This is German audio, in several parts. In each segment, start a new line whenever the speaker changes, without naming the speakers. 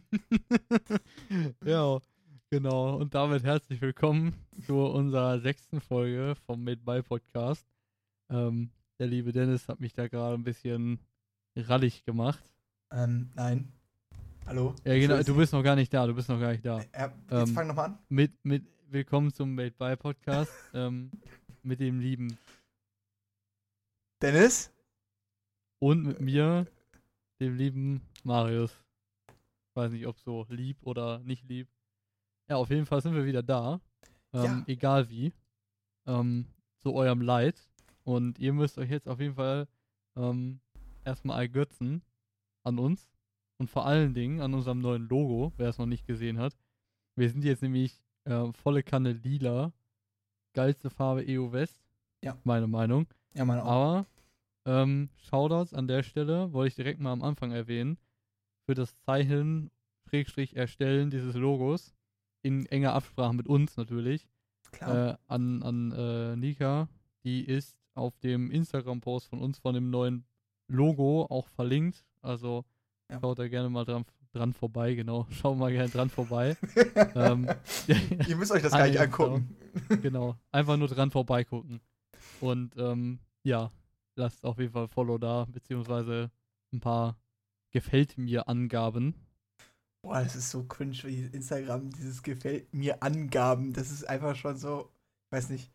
ja, genau. Und damit herzlich willkommen zu unserer sechsten Folge vom Made by Podcast. Ähm, der liebe Dennis hat mich da gerade ein bisschen rallig gemacht.
Ähm, nein. Hallo?
Ja, genau, du bist noch gar nicht da, du bist noch gar nicht da.
Ja, jetzt
Ähm,
fang nochmal an.
Mit, mit Willkommen zum Made by Podcast ähm, mit dem lieben
Dennis?
und mit mir, dem lieben Marius. Weiß nicht, ob so lieb oder nicht lieb. Ja, auf jeden Fall sind wir wieder da. Ähm,
Ja.
Egal wie. Ähm, zu eurem Leid. Und ihr müsst euch jetzt auf jeden Fall ähm, erstmal ergötzen an uns. Und vor allen Dingen an unserem neuen Logo, wer es noch nicht gesehen hat. Wir sind jetzt nämlich äh, volle Kanne lila. Geilste Farbe EU West.
Ja.
Meine Meinung.
Ja, meine auch.
Aber ähm, Shoutouts an der Stelle, wollte ich direkt mal am Anfang erwähnen, für das Zeichnen, Schrägstrich Erstellen dieses Logos, in enger Absprache mit uns natürlich,
Klar.
äh, an, an äh, Nika. Die ist auf dem Instagram-Post von uns von dem neuen Logo auch verlinkt. Also
Ja.
schaut da gerne mal dran, dran vorbei, genau. Schaut mal gerne dran vorbei. ähm,
Ihr müsst euch das gar nicht angucken.
genau. Einfach nur dran vorbeigucken. Und ähm, ja, lasst auf jeden Fall Follow da, beziehungsweise ein paar Gefällt mir Angaben.
Boah, das ist so cringe, wie Instagram, dieses gefällt mir Angaben. Das ist einfach schon so, weiß nicht.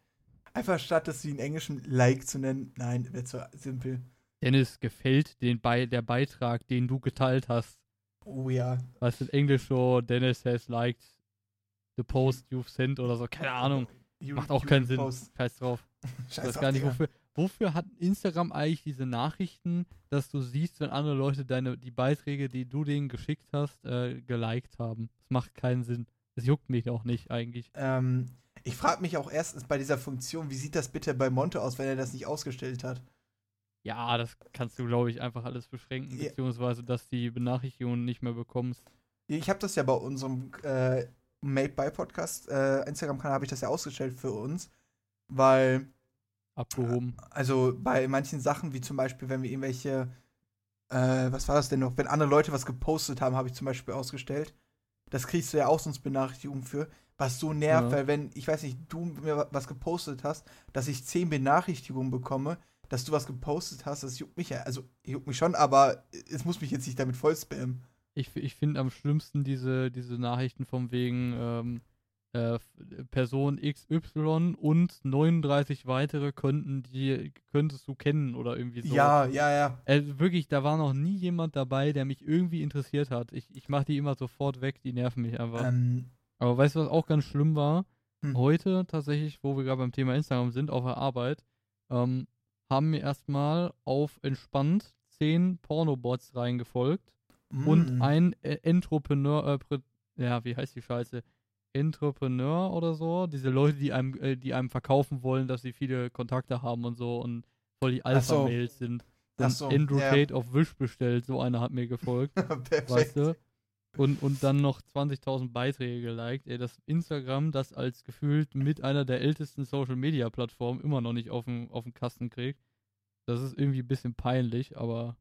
Einfach statt das wie in Englischen Like zu nennen. Nein, wird so simpel.
Dennis gefällt den Be der Beitrag, den du geteilt hast.
Oh ja.
Was in Englisch so, Dennis has liked the post you've sent oder so. Keine Ahnung.
You-
Macht auch keinen Sinn.
post.
Scheiß drauf. Ich
Scheiß
weiß
drauf,
gar nicht, wofür. Wofür hat Instagram eigentlich diese Nachrichten, dass du siehst, wenn andere Leute deine, die Beiträge, die du denen geschickt hast, äh, geliked haben? Das macht keinen Sinn. Das juckt mich auch nicht eigentlich.
Ähm, ich frage mich auch erstens bei dieser Funktion, wie sieht das bitte bei Monte aus, wenn er das nicht ausgestellt hat?
Ja, das kannst du, glaube ich, einfach alles beschränken,
Ja.
beziehungsweise, dass die Benachrichtigungen nicht mehr bekommst.
Ich habe das ja bei unserem äh, Made by Podcast äh, Instagram-Kanal habe ich das ja ausgestellt für uns, weil
Abgehoben.
also bei manchen Sachen wie zum Beispiel, wenn wir irgendwelche äh, was war das denn noch? Wenn andere Leute was gepostet haben, habe ich zum Beispiel ausgestellt. Das kriegst du ja auch sonst Benachrichtigungen für, was so nervt,
Ja.
weil wenn ich weiß nicht, du mir wa- was gepostet hast, dass ich zehn Benachrichtigungen bekomme, dass du was gepostet hast, das juckt mich ja, also juckt mich schon, aber es muss mich jetzt nicht damit voll spammen.
Ich, ich finde am schlimmsten diese, diese Nachrichten von wegen ähm, äh, Person XY und 39 weitere könnten die, könntest du kennen oder irgendwie so.
Ja, ja, ja.
Also wirklich, da war noch nie jemand dabei, der mich irgendwie interessiert hat. Ich, ich mache die immer sofort weg, die nerven mich einfach.
Ähm,
Aber weißt du, was auch ganz schlimm war?
Hm.
Heute tatsächlich, wo wir gerade beim Thema Instagram sind, auf der Arbeit, ähm, haben mir erstmal auf entspannt zehn Pornobots reingefolgt und
mm.
ein äh, Entrepreneur, äh, ja, wie heißt die Scheiße? Entrepreneur oder so, diese Leute, die einem, äh, die einem verkaufen wollen, dass sie viele Kontakte haben und so und voll die
Ach so.
Alpha-Mails sind. Dann
so,
Andrew
ja.
Tate auf Wish bestellt, so einer hat mir gefolgt, weißt du? Und, und dann noch 20.000 Beiträge geliked. Ey, das Instagram, das als gefühlt mit einer der ältesten Social-Media-Plattformen immer noch nicht auf den, auf den Kasten kriegt. Das ist irgendwie ein bisschen peinlich, aber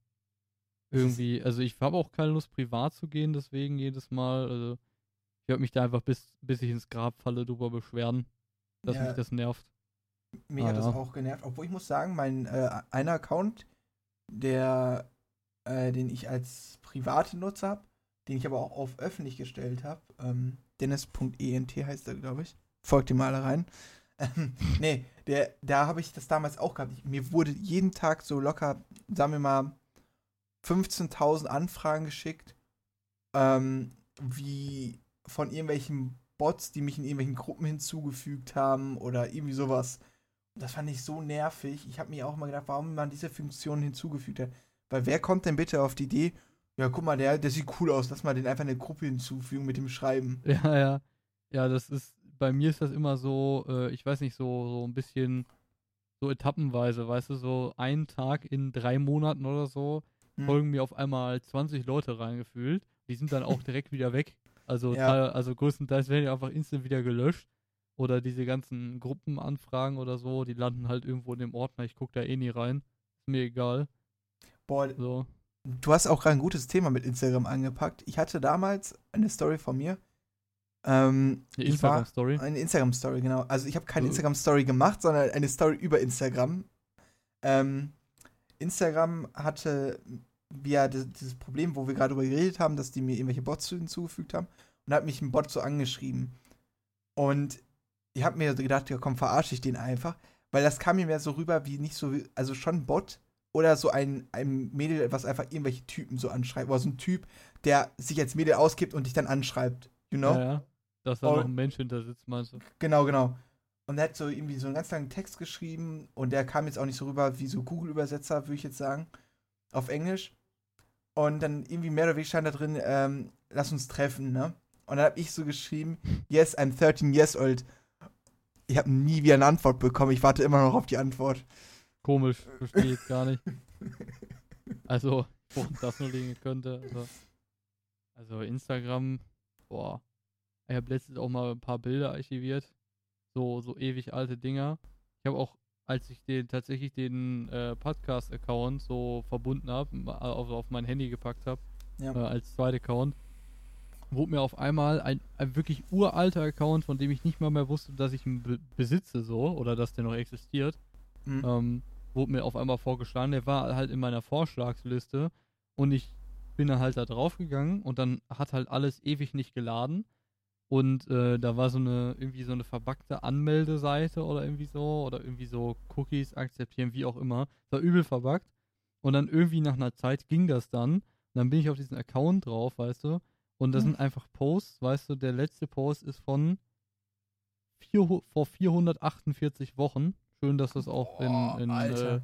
irgendwie, also ich habe auch keine Lust, privat zu gehen, deswegen jedes Mal. Also ich werde mich da einfach bis, bis ich ins Grab falle drüber beschweren, dass
Ja.
mich das nervt.
Mich
Ah,
hat das
ja.
auch genervt. Obwohl ich muss sagen, mein äh, einer Account, der, äh, den ich als private Nutzer habe, den ich aber auch auf öffentlich gestellt habe, ähm, Dennis.ent heißt er, glaube ich. Folgt ihm mal alle rein. Ähm, nee, der, da habe ich das damals auch gehabt. Ich, mir wurde jeden Tag so locker, sagen wir mal, 15.000 Anfragen geschickt, ähm, wie von irgendwelchen Bots, die mich in irgendwelchen Gruppen hinzugefügt haben oder irgendwie sowas. Das fand ich so nervig. Ich habe mir auch mal gedacht, warum man diese Funktion hinzugefügt hat. Weil wer kommt denn bitte auf die Idee, ja, guck mal, der, der sieht cool aus, lass mal den einfach in eine Gruppe hinzufügen mit dem Schreiben.
Ja, ja. Ja, das ist, bei mir ist das immer so, äh, ich weiß nicht, so, so ein bisschen so etappenweise, weißt du, so einen Tag in drei Monaten oder so
Hm.
folgen mir auf einmal 20 Leute reingefühlt. Die sind dann auch direkt wieder weg. Also,
Ja.
also größtenteils werden die einfach instant wieder gelöscht. Oder diese ganzen Gruppenanfragen oder so, die landen halt irgendwo in dem Ordner. Ich gucke da eh nie rein. Ist mir egal.
Boah,
So.
du hast auch gerade ein gutes Thema mit Instagram angepackt. Ich hatte damals eine Story von mir. Ähm,
Eine Instagram-Story.
Eine Instagram-Story, genau. Also ich habe keine. Instagram-Story gemacht, sondern eine Story über Instagram. Ähm, Instagram hatte ja di- dieses Problem, wo wir gerade drüber geredet haben, dass die mir irgendwelche Bots hinzugefügt haben. Und hat mich ein Bot so angeschrieben. Und ich habe mir so gedacht, ja komm, verarsche ich den einfach. Weil das kam mir mehr so rüber wie nicht so, also schon ein Bot oder so ein, ein Mädel, was einfach irgendwelche Typen so anschreibt. Oder so ein Typ, der sich als Mädel ausgibt und dich dann anschreibt. You know?
Ja, ja. Dass da
Oh.
noch ein Mensch hinter sitzt, meinst du?
Genau, genau. Und er hat so irgendwie so einen ganz langen Text geschrieben und der kam jetzt auch nicht so rüber wie so Google-Übersetzer, würde ich jetzt sagen, auf Englisch. Und dann irgendwie mehr oder weniger stand da drin, ähm, lass uns treffen, ne? Und dann habe ich so geschrieben, yes, I'm 13 years old. Ich habe nie wieder eine Antwort bekommen. Ich warte immer noch auf die Antwort.
Komisch, verstehe ich gar nicht. Also, woran das nur liegen könnte. Also, also Instagram, boah. Ich habe letztens auch mal ein paar Bilder archiviert. So, so ewig alte Dinger. Ich habe auch, als ich den tatsächlich den äh, Podcast-Account so verbunden habe, auf, auf mein Handy gepackt habe,
Ja.
äh, als zweiter Account, wurde mir auf einmal ein, ein wirklich uralter Account, von dem ich nicht mal mehr wusste, dass ich ihn be besitze, so, oder dass der noch existiert,
Mhm.
ähm, wurde mir auf einmal vorgeschlagen. Der war halt in meiner Vorschlagsliste und ich bin dann halt da drauf gegangen und dann hat halt alles ewig nicht geladen. Und äh, da war so eine, irgendwie so eine verbackte Anmeldeseite oder irgendwie so, oder irgendwie so Cookies akzeptieren, wie auch immer. War übel verbuggt. Und dann irgendwie nach einer Zeit ging das dann. Und dann bin ich auf diesen Account drauf, weißt du. Und das
Hm.
sind einfach Posts, weißt du, der letzte Post ist von vier, vor 448 Wochen. Schön, dass das auch
Boah,
in, in äh,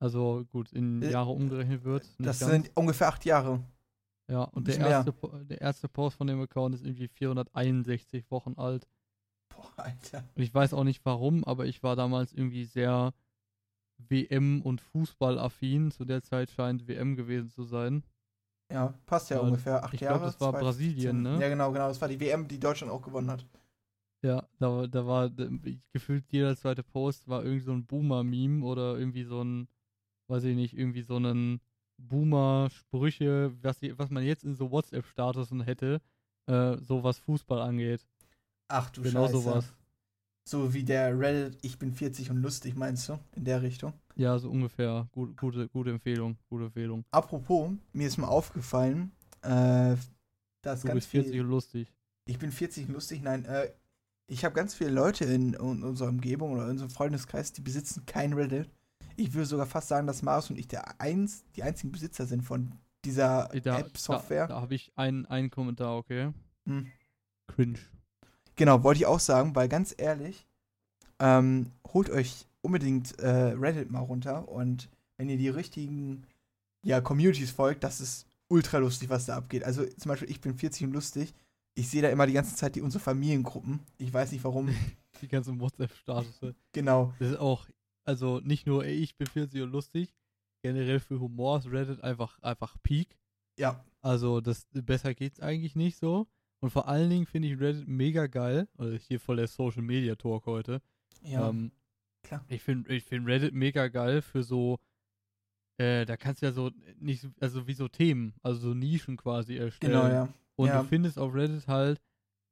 also gut, in
Äh,
Jahre umgerechnet wird.
das
ganz.
sind ungefähr acht Jahre.
Ja, und der erste, der erste Post von dem Account ist irgendwie 461 Wochen alt.
Boah, Alter.
Und ich weiß auch nicht warum, aber ich war damals irgendwie sehr WM- und Fußballaffin. Zu der Zeit scheint WM gewesen zu sein.
Ja, passt ja,
Ja,
ungefähr acht
ich
Jahre.
glaub, das war
2017.
Brasilien, ne?
Ja, genau, genau. Das war die WM, die Deutschland auch gewonnen hat.
Ja, da, war- da war da- gefühlt jeder zweite Post war irgendwie so ein Boomer-Meme oder irgendwie so ein, weiß ich nicht, irgendwie so ein Boomer-Sprüche, was, was man jetzt in so WhatsApp-Statusen hätte, äh, so was Fußball angeht.
Ach du
genau
Scheiße.
sowas.
So wie der Reddit, ich bin 40 und lustig, meinst du? In der Richtung.
Ja, so ungefähr. Gut, gute, gute Empfehlung. Gute Empfehlung.
Apropos, mir ist mal aufgefallen, äh, dass
Du
ganz
bist 40
viel.
und lustig.
Ich bin 40 und lustig, nein, äh, ich habe ganz viele Leute in, in unserer Umgebung oder in unserem Freundeskreis, die besitzen kein Reddit. Ich würde sogar fast sagen, dass Marius und ich der eins, die einzigen Besitzer sind von dieser App-Software.
Da, da habe ich einen, einen Kommentar, okay?
Hm.
Cringe.
Genau, wollte ich auch sagen, weil ganz ehrlich, ähm, holt euch unbedingt äh, Reddit mal runter und wenn ihr die richtigen ja, Communities folgt, das ist ultra lustig, was da abgeht. Also zum Beispiel, ich bin 40 und lustig. Ich sehe da immer die ganze Zeit die unsere Familiengruppen. Ich weiß nicht warum.
Die ganzen WhatsApp-Status.
genau.
Das ist auch, also nicht nur, ey, ich bin 40 und lustig, generell für Humor ist Reddit einfach, einfach Peak.
Ja.
Also das besser geht's eigentlich nicht so. Und vor allen Dingen finde ich Reddit mega geil. Also hier voll der Social Media Talk heute.
Ja.
ähm,
klar.
Ich finde ich find Reddit mega geil für so, äh, da kannst du ja so nicht, so- also wie so Themen, also so Nischen quasi erstellen.
genau, ja.
Und
Ja.
du findest auf Reddit halt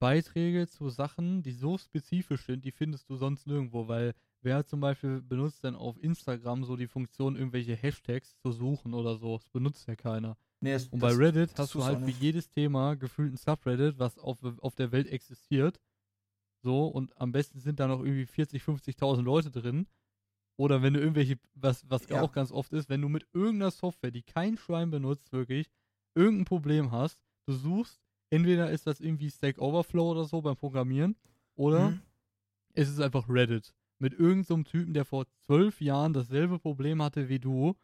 Beiträge zu Sachen, die so spezifisch sind, die findest du sonst nirgendwo, weil wer zum Beispiel benutzt dann auf Instagram so die Funktion, irgendwelche Hashtags zu suchen oder so? Das benutzt ja keiner.
Nee, das,
Und
das,
bei Reddit
das
hast du halt für jedes Thema gefühlt ein Subreddit, was auf, auf der Welt existiert. So, und am besten sind da noch irgendwie 40, 50.000 Leute drin. Oder wenn du irgendwelche, was, was
Ja.
auch ganz oft ist, wenn du mit irgendeiner Software, die kein Schwein benutzt, wirklich, irgendein Problem hast, du suchst, entweder ist das irgendwie Stack Overflow oder so beim Programmieren, oder
Mhm.
es ist einfach Reddit. Mit irgendeinem so Typen, der vor zwölf Jahren dasselbe Problem hatte wie du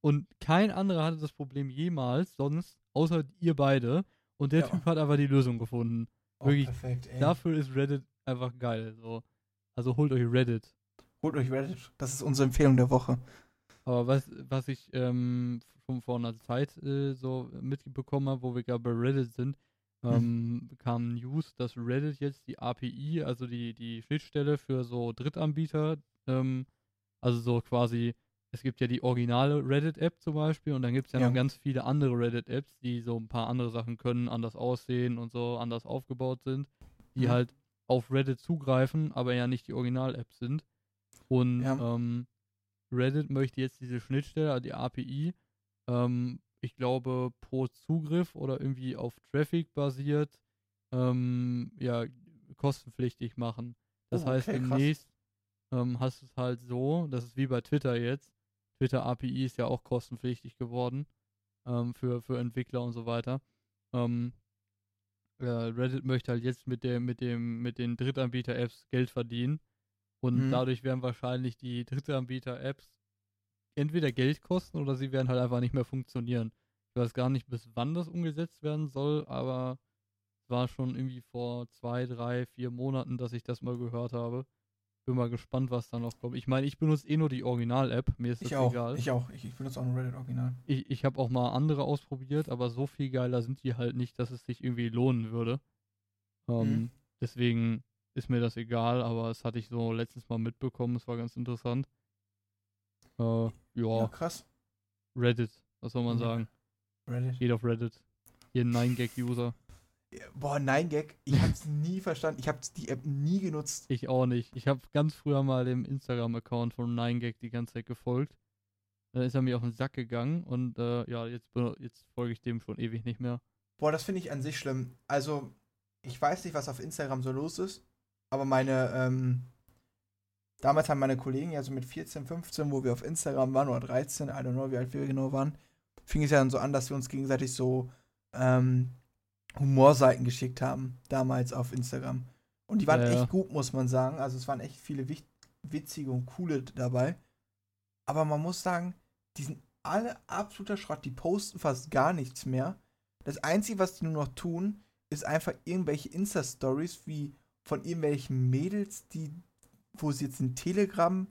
und kein anderer hatte das Problem jemals, sonst, außer ihr beide. Und der
Ja.
Typ hat einfach die Lösung gefunden.
Oh,
wirklich,
perfekt.
Dafür ist Reddit einfach geil. So. Also holt euch Reddit.
Holt euch Reddit. Das ist unsere Empfehlung der Woche.
Aber was, was ich ähm, schon vor einer Zeit äh, so mitbekommen habe, wo wir gerade bei Reddit sind, ähm, kam News, dass Reddit jetzt die API, also die, die Schnittstelle für so Drittanbieter, ähm, also so quasi es gibt ja die originale Reddit-App zum Beispiel und dann gibt es ja,
Ja.
noch ganz viele andere Reddit-Apps, die so ein paar andere Sachen können, anders aussehen und so, anders aufgebaut sind, die
Mhm.
halt auf Reddit zugreifen, aber ja nicht die Original-App sind. Und
Ja.
ähm, Reddit möchte jetzt diese Schnittstelle, also die API, ähm, ich glaube, pro Zugriff oder irgendwie auf Traffic basiert, ähm, ja, kostenpflichtig machen. Das
Oh,
heißt,
okay, krass.
demnächst ähm, hast du es halt so, das ist wie bei Twitter jetzt. Twitter API ist ja auch kostenpflichtig geworden ähm, für, für Entwickler und so weiter. Ähm, äh, Reddit möchte halt jetzt mit dem, mit dem, mit den Drittanbieter-Apps Geld verdienen. Und
Mhm.
dadurch werden wahrscheinlich die Drittanbieter-Apps entweder Geld kosten oder sie werden halt einfach nicht mehr funktionieren. Ich weiß gar nicht, bis wann das umgesetzt werden soll, aber es war schon irgendwie vor zwei, drei, vier Monaten, dass ich das mal gehört habe. Bin mal gespannt, was da noch kommt. Ich meine, ich benutze eh nur die Original-App, mir ist das
Ich auch.
egal.
Ich auch. Ich, ich benutze auch ein Reddit-Original.
Ich, ich habe auch mal andere ausprobiert, aber so viel geiler sind die halt nicht, dass es sich irgendwie lohnen würde. Ähm,
Mhm.
Deswegen ist mir das egal, aber das hatte ich so letztens mal mitbekommen, es war ganz interessant. Äh, ja,
Ja, krass.
Reddit, was soll man
Mhm.
sagen?
Reddit.
Geht auf Reddit. Hier 9gag-User.
Boah, nein, Gag. Ich hab's nie verstanden. Ich hab's die App nie genutzt.
Ich auch nicht. Ich habe ganz früher mal dem Instagram-Account von 9gag die ganze Zeit gefolgt. Dann ist er mir auf den Sack gegangen und äh, ja, jetzt, jetzt folge ich dem schon ewig nicht mehr.
Boah, das finde ich an sich schlimm. Also, ich weiß nicht, was auf Instagram so los ist, aber meine, ähm, damals haben meine Kollegen ja so mit 14, 15, wo wir auf Instagram waren, oder 13, I don't know, wie alt wir genau waren, fing es ja dann so an, dass wir uns gegenseitig so, ähm, Humorseiten geschickt haben, damals auf Instagram. Und die waren
Ja, ja.
echt gut, muss man sagen. Also, es waren echt viele witzige und coole dabei. Aber man muss sagen, die sind alle absoluter Schrott. Die posten fast gar nichts mehr. Das Einzige, was die nur noch tun, ist einfach irgendwelche Insta-Stories wie von irgendwelchen Mädels, die, wo sie jetzt in Telegram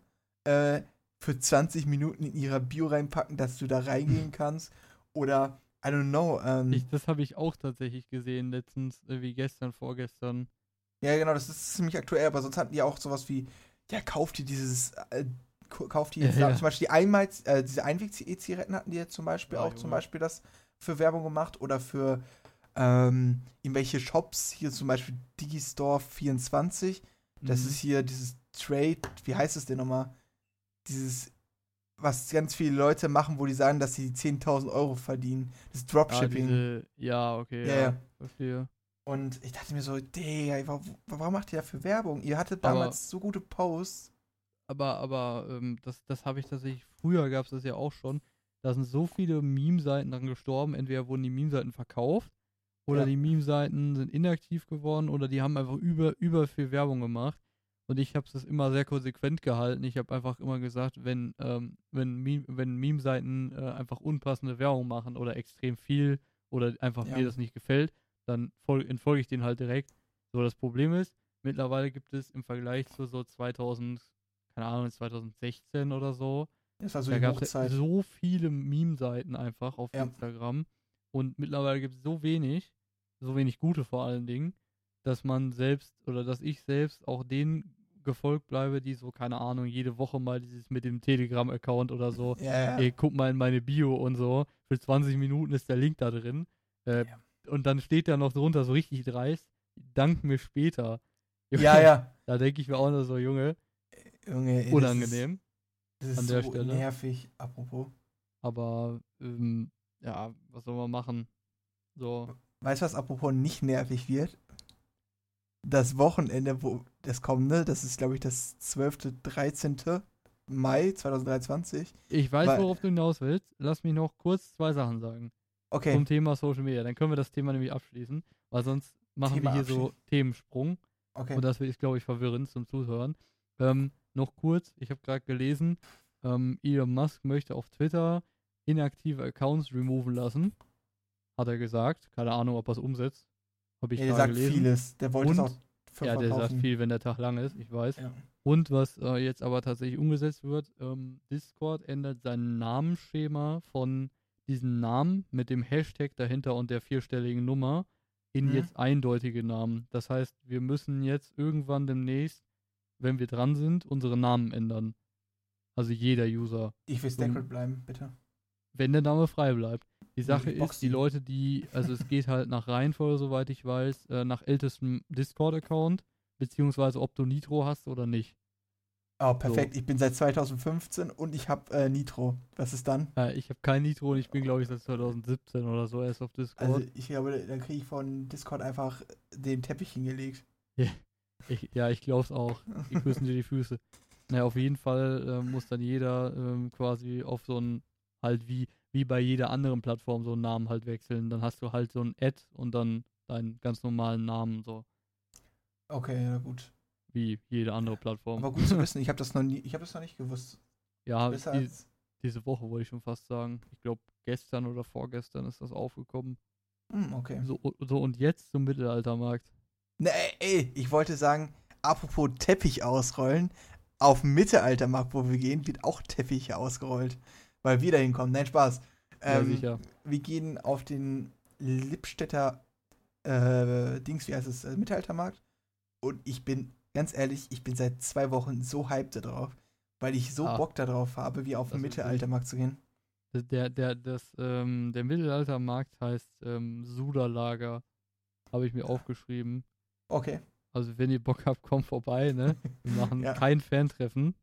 äh, für 20 Minuten in ihrer Bio reinpacken, dass du da reingehen kannst. Oder, I don't know, ähm,
Ich, das habe ich auch tatsächlich gesehen, letztens, äh, wie gestern, vorgestern.
Ja, genau, das ist ziemlich aktuell, aber sonst hatten die auch sowas wie, ja, kauft ihr dieses, äh, kauft ihr jetzt
Ja, ja.
zum Beispiel die Einmal, äh, diese Einweg-E-Zigaretten hatten die jetzt zum Beispiel
Ja,
auch zum
Junge.
Beispiel das für Werbung gemacht oder für ähm, irgendwelche Shops, hier zum Beispiel Digistore 24, das
Mhm.
ist hier dieses Trade, wie heißt es denn nochmal? Dieses, was ganz viele Leute machen, wo die sagen, dass sie 10.000 Euro verdienen. Das
Ah,
Dropshipping.
diese, ja, okay,
Ja,
ja,
ja.
verstehe.
Und ich dachte mir so, Digga, warum, warum macht ihr dafür Werbung? Ihr hattet
Aber-
damals so gute Posts.
Aber, aber ähm, das, das habe ich tatsächlich, früher gab es das ja auch schon. Da sind so viele Meme-Seiten dann gestorben. Entweder wurden die Meme-Seiten verkauft oder
Ja.
die Meme-Seiten sind inaktiv geworden oder die haben einfach über, über viel Werbung gemacht. Und ich habe es immer sehr konsequent gehalten. Ich habe einfach immer gesagt, wenn, ähm, wenn, Meme, wenn Meme-Seiten äh, einfach unpassende Werbung machen oder extrem viel oder einfach
Ja.
mir das nicht gefällt, dann fol entfolge ich denen halt direkt. So, das Problem ist, mittlerweile gibt es im Vergleich zu so 2000, keine Ahnung, 2016 oder so,
Das war so
da gab es so viele Meme-Seiten einfach auf
Ja.
Instagram. Und mittlerweile gibt es so wenig, so wenig gute vor allen Dingen, dass man selbst oder dass ich selbst auch denen gefolgt bleibe, die so, keine Ahnung, jede Woche mal dieses mit dem Telegram-Account oder so,
ja.
ey, guck mal in meine Bio und so, für 20 Minuten ist der Link da drin. Äh,
Ja.
Und dann steht da noch drunter so richtig dreist, dank mir später.
ja, ja.
Da denke ich mir auch nur so, Junge,
Junge, ey, das
unangenehm.
Ist, das ist
an der
so
Stelle.
nervig, apropos.
Aber ähm, ja, was soll man machen? So,
Weißt du, was apropos nicht nervig wird? Das Wochenende, wo das kommende, das ist, glaube ich, das 12., 13. Mai 2023.
ich weiß,
Weil-
worauf du hinaus willst. Lass mich noch kurz zwei Sachen sagen
Okay,
zum Thema Social Media. Dann können wir das Thema nämlich abschließen, weil sonst machen
Thema
wir hier so. Themensprung
okay.
und das ist, glaube ich, verwirrend zum Zuhören. Ähm, noch kurz, ich habe gerade gelesen, ähm, Elon Musk möchte auf Twitter inaktive Accounts removen lassen. Hat er gesagt. Keine Ahnung, ob er es umsetzt. Habe ich
ja, der sagt
gelesen.
vieles. Der wollte es
Und-
auch für
Ja, der sagt
verkaufen.
viel, wenn der Tag lang ist, ich weiß.
Ja.
Und was äh, jetzt aber tatsächlich umgesetzt wird, ähm, Discord ändert sein Namensschema von diesem Namen mit dem Hashtag dahinter und der vierstelligen Nummer in
Mhm.
jetzt eindeutige Namen. Das heißt, wir müssen jetzt irgendwann demnächst, wenn wir dran sind, unsere Namen ändern. Also jeder User.
Ich will Sacred bleiben, bitte.
Wenn der Name frei bleibt. Die Sache
box
ist, die. Leute, die, also es geht halt nach Reihenfolge, soweit ich weiß, äh, nach ältestem Discord-Account, beziehungsweise ob du Nitro hast oder nicht.
Oh, perfekt. Ich bin seit 2015 und ich habe äh, Nitro. Was ist dann?
Äh, ich habe kein Nitro und ich bin, glaube ich, seit 2017 oder so erst auf Discord.
Also ich glaube, dann kriege ich von Discord einfach den Teppich hingelegt.
Ich, ja, ich glaube es auch. Die küssen dir die Füße. Naja, auf jeden Fall äh, muss dann jeder ähm, quasi auf so ein, halt wie, wie bei jeder anderen Plattform so einen Namen halt wechseln. Dann hast du halt so ein Ad und dann deinen ganz normalen Namen, so
Okay, ja gut.
wie jede andere Plattform.
Aber gut zu wissen, ich habe das noch nie, ich habe das noch nicht gewusst.
ja, die,
als.
diese Woche wollte ich schon fast sagen. Ich glaube, gestern oder vorgestern ist das aufgekommen.
Hm, okay.
So, so und jetzt zum Mittelaltermarkt.
Ne, ey, ich wollte sagen, apropos Teppich ausrollen, auf dem Mittelaltermarkt, wo wir gehen, wird auch Teppich ausgerollt. Weil wir da hinkommen. Nein, Spaß.
Ja,
Ähm,
sicher.
wir gehen auf den Lippstädter äh, Dings, wie heißt es, äh, Mittelaltermarkt. Und ich bin, ganz ehrlich, ich bin seit zwei Wochen so hyped darauf, weil ich so
Ah.
Bock darauf habe, wie auf den Mittelaltermarkt zu gehen.
Der, der, das, ähm, der Mittelaltermarkt heißt ähm, Suderlager. Habe ich mir aufgeschrieben.
Okay.
Also wenn ihr Bock habt, kommt vorbei, ne? Wir machen
Ja.
kein Fantreffen.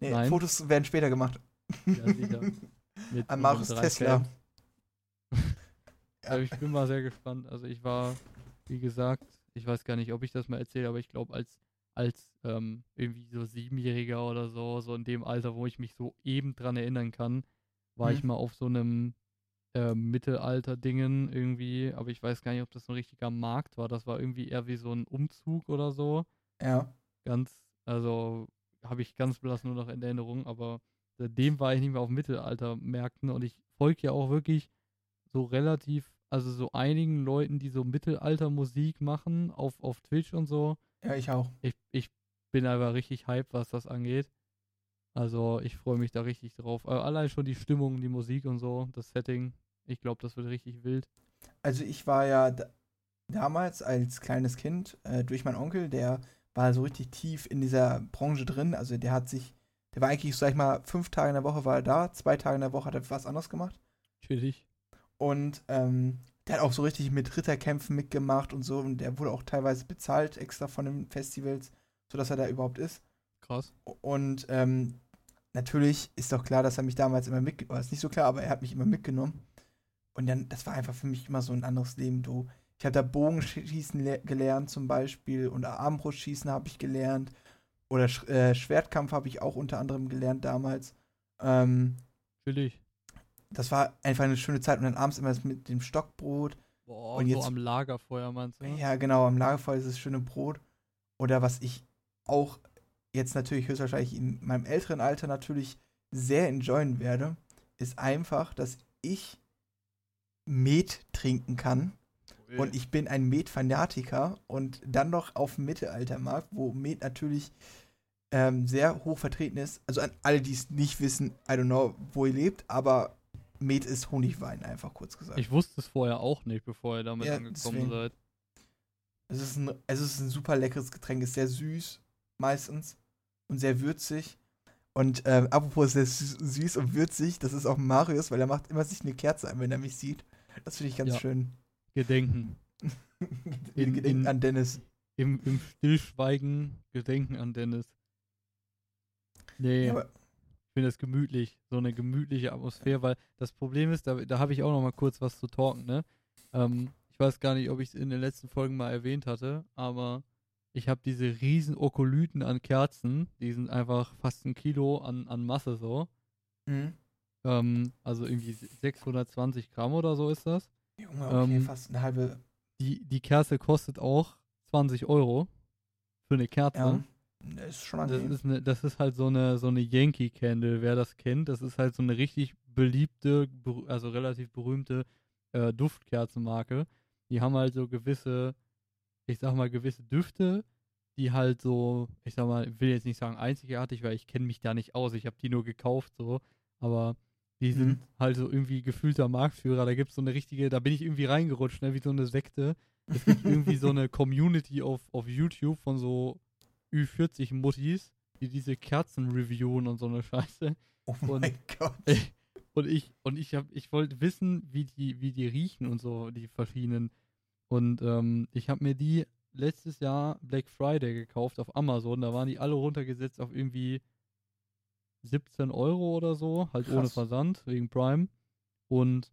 Nee,
Nein.
Fotos werden später gemacht.
Ja, sicher. Mit
An Marius Tesla.
Fans. Also ich bin mal sehr gespannt. Also ich war, wie gesagt, ich weiß gar nicht, ob ich das mal erzähle, aber ich glaube, als, als ähm, irgendwie so Siebenjähriger oder so, so in dem Alter, wo ich mich so eben dran erinnern kann, war
Mhm.
ich mal auf so einem ähm, Mittelalter-Dingen irgendwie, aber ich weiß gar nicht, ob das ein richtiger Markt war. Das war irgendwie eher wie so ein Umzug oder so.
Ja.
Ganz, also habe ich ganz blass nur noch in Erinnerung, aber seitdem war ich nicht mehr auf Mittelaltermärkten und ich folge ja auch wirklich so relativ, also so einigen Leuten, die so Mittelaltermusik machen auf, auf Twitch und so.
Ja, ich auch.
Ich, ich bin einfach richtig hyped, was das angeht. Also ich freue mich da richtig drauf. Äh, allein schon die Stimmung, die Musik und so, das Setting. Ich glaube, das wird richtig wild.
Also ich war ja da, damals als kleines Kind äh, durch meinen Onkel, der war so richtig tief in dieser Branche drin. Also der hat sich, der war eigentlich, sag ich mal, fünf Tage in der Woche war er da, zwei Tage in der Woche hat er was anderes gemacht.
Chillig.
Und ähm, der hat auch so richtig mit Ritterkämpfen mitgemacht und so. Und der wurde auch teilweise bezahlt extra von den Festivals, sodass er da überhaupt ist.
Krass.
Und ähm, natürlich ist doch klar, dass er mich damals immer mitgenommen hat. Ist nicht so klar, aber er hat mich immer mitgenommen. Und dann, das war einfach für mich immer so ein anderes Leben, du. Ich habe da Bogenschießen le- gelernt zum Beispiel und Armbrustschießen habe ich gelernt. Oder Sch äh, Schwertkampf habe ich auch unter anderem gelernt damals. Ähm,
Chillig.
das war einfach eine schöne Zeit. Und dann abends immer das mit dem Stockbrot.
Boah,
Und
so
jetzt-
am Lagerfeuer meinst du?
Ja, genau, am Lagerfeuer ist das schöne Brot. Oder was ich auch jetzt natürlich höchstwahrscheinlich in meinem älteren Alter natürlich sehr enjoyen werde, ist einfach, dass ich Met trinken kann. Und ich bin ein Met-Fanatiker und dann noch auf dem Mittelaltermarkt, wo Met natürlich ähm, sehr hoch vertreten ist. Also an alle, die es nicht wissen, I don't know, wo ihr lebt, aber Met ist Honigwein, einfach kurz gesagt.
Ich wusste es vorher auch nicht, bevor ihr damit
Ja,
angekommen
deswegen.
seid.
Es ist, ein, es ist ein super leckeres Getränk, ist sehr süß meistens und sehr würzig. Und ähm, apropos sehr sü- süß und würzig, das ist auch Marius, weil er macht immer sich eine Kerze an, wenn er mich sieht. Das finde ich ganz
Ja.
schön.
Gedenken. In-
Gedenken
in-
an Dennis.
Im, Im Stillschweigen Gedenken an Dennis. Nee,
Ja,
ich finde das gemütlich. So eine gemütliche Atmosphäre, weil das Problem ist, da, da habe ich auch noch mal kurz was zu talken, ne? Ähm, ich weiß gar nicht, ob ich es in den letzten Folgen mal erwähnt hatte, aber ich habe diese riesen Okolyten an Kerzen, die sind einfach fast ein Kilo an, an Masse so.
mhm.
Ähm, also irgendwie 620 Gramm oder so ist das.
Junge, okay,
Ähm,
fast eine halbe.
Die, die Kerze kostet auch 20 Euro für eine Kerze.
Ja, ist schon
Das ist, eine, das ist halt so eine, so eine Yankee Candle, wer das kennt. Das ist halt so eine richtig beliebte, also relativ berühmte äh, Duftkerzenmarke. Die haben halt so gewisse, ich sag mal, gewisse Düfte, die halt so, ich sag mal, ich will jetzt nicht sagen einzigartig, weil ich kenne mich da nicht aus. Ich habe die nur gekauft so, aber die sind
Mhm.
halt so irgendwie gefühlter Marktführer. Da gibt es so eine richtige, da bin ich irgendwie reingerutscht, ne, wie so eine Sekte. Es gibt irgendwie so eine Community auf, auf YouTube von so Ü40-Muttis, die diese Kerzen reviewen und so eine Scheiße.
Oh
Und-
mein Gott.
Und ich, und ich hab, ich wollte wissen, wie die, wie die riechen und so, die verschiedenen. Und ähm, ich habe mir die letztes Jahr Black Friday gekauft auf Amazon. Da waren die alle runtergesetzt auf irgendwie 17 Euro oder so, halt ohne
Krass.
Versand, wegen Prime. Und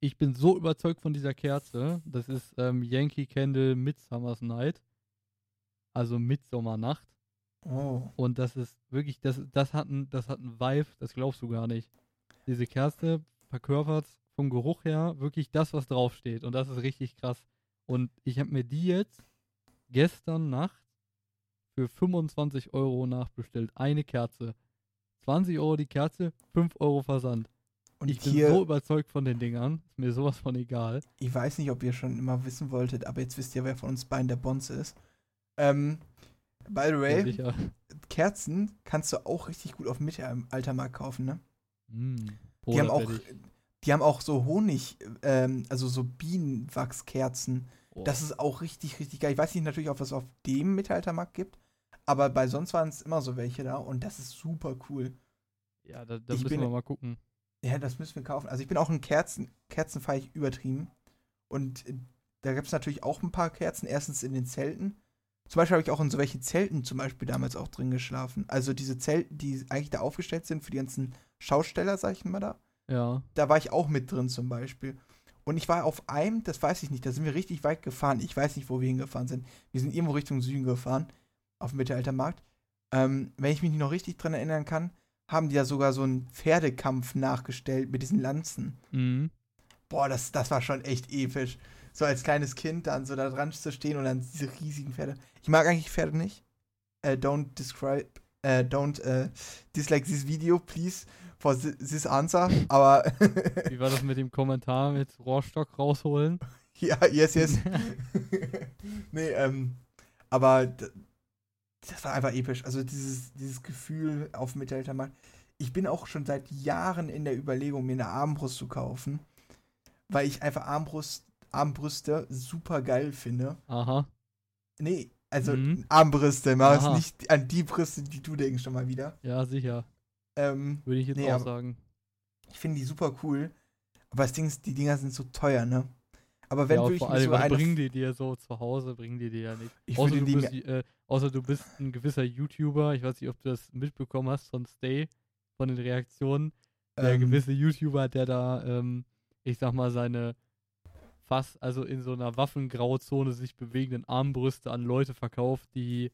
ich bin so überzeugt von dieser Kerze. Das ist ähm, Yankee Candle Midsummer's Night. Also Midsommernacht.
Oh.
Und das ist wirklich, das, das hat ein, das hat ein Vibe, das glaubst du gar nicht. Diese Kerze verkörpert vom Geruch her wirklich das, was draufsteht. Und das ist richtig krass. Und ich habe mir die jetzt gestern Nacht für 25 Euro nachbestellt. Eine Kerze. 20 Euro die Kerze, 5 Euro Versand.
Und
ich bin
hier,
so überzeugt von den Dingern. Ist mir sowas von egal.
ich weiß nicht, ob ihr schon immer wissen wolltet, aber jetzt wisst ihr, wer von uns beiden der Bonze ist. Ähm, by the
Ja,
way,
sicher.
Kerzen kannst du auch richtig gut auf dem Mittelaltermarkt kaufen, ne?
Mm,
Die haben auch, die haben auch so Honig, ähm, also so Bienenwachskerzen.
oh,
Das ist auch richtig, richtig geil. Ich weiß nicht natürlich, ob es auf dem Mittelaltermarkt gibt, aber bei sonst waren es immer so welche da und das ist super cool.
ja, da, da müssen
bin-
wir mal gucken.
Ja, das müssen wir kaufen. Also ich bin auch ein Kerzen, Kerzenfeig übertrieben. Und da gibt es natürlich auch ein paar Kerzen. Erstens in den Zelten. Zum Beispiel habe ich auch in so welche Zelten zum Beispiel damals auch drin geschlafen. Also diese Zelten, die eigentlich da aufgestellt sind für die ganzen Schausteller, sag ich mal da.
Ja.
Da war ich auch mit drin zum Beispiel. Und ich war auf einem, das weiß ich nicht, da sind wir richtig weit gefahren. Ich weiß nicht, wo wir hingefahren sind. Wir sind irgendwo Richtung Süden gefahren, auf dem Mittelaltermarkt. Ähm, wenn ich mich noch richtig dran erinnern kann, haben die da sogar so einen Pferdekampf nachgestellt mit diesen Lanzen.
Mhm.
Boah, das, das war schon echt episch. So als kleines Kind dann so da dran zu stehen und dann diese riesigen Pferde. Ich mag eigentlich Pferde nicht. Äh, don't describe, äh, don't äh, dislike this video, please, for thi- this answer. Aber
Wie war das mit dem Kommentar mit Rohrstock rausholen?
ja, yes, yes. nee, ähm, aber das war einfach episch. Also dieses, dieses Gefühl auf dem Mittelaltermarkt. Ich bin auch schon seit Jahren in der Überlegung, mir eine Armbrust zu kaufen, weil ich einfach Armbrust, Armbrüste super geil finde.
Aha.
Nee, also
Mhm.
Armbrüste, mach es nicht an die Brüste, die du denkst schon mal wieder.
Ja, sicher.
Ähm,
Würde ich jetzt
Nee,
auch
aber-
sagen.
ich finde die super cool, aber das Ding ist, die Dinger sind so teuer, ne? Aber wenn
ja,
ich
vor allem,
so eine
bringen die dir so zu Hause, bringen die dir ja nicht.
Ich
außer, du
die
bist, äh, außer du bist ein gewisser YouTuber, ich weiß nicht, ob du das mitbekommen hast von Stay, von den Reaktionen. Der
ähm,
gewisse YouTuber, der da, ähm, ich sag mal, seine fast, also in so einer Waffengrauzone sich bewegenden Armbrüste an Leute verkauft, die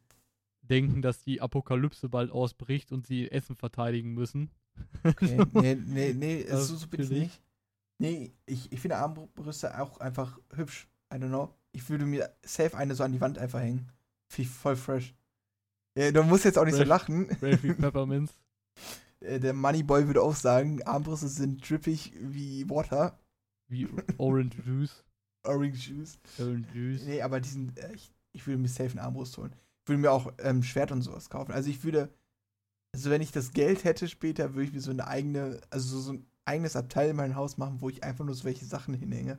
denken, dass die Apokalypse bald ausbricht und sie Essen verteidigen müssen.
Okay. Nee, nee, nee,
Das
so, so bin ich nicht. Nee, ich, ich finde Armbrüste auch einfach hübsch. I don't know. Ich würde mir safe eine so an die Wand einfach hängen. Finde ich voll fresh. Ja, du musst jetzt auch nicht so
Fresh.
lachen.
Ralphie Peppermints.
Äh, Der Moneyboy würde auch sagen, Armbrüste sind drippig wie Water.
Wie Orange Juice.
Orange Juice.
Orange Juice.
Nee, aber die sind, äh, ich, ich würde mir safe eine Armbrust holen. Ich würde mir auch ähm, Schwert und sowas kaufen. Also ich würde, also wenn ich das Geld hätte später, würde ich mir so eine eigene, also so, so ein eigenes Abteil in meinem Haus machen, wo ich einfach nur so welche Sachen hinhänge.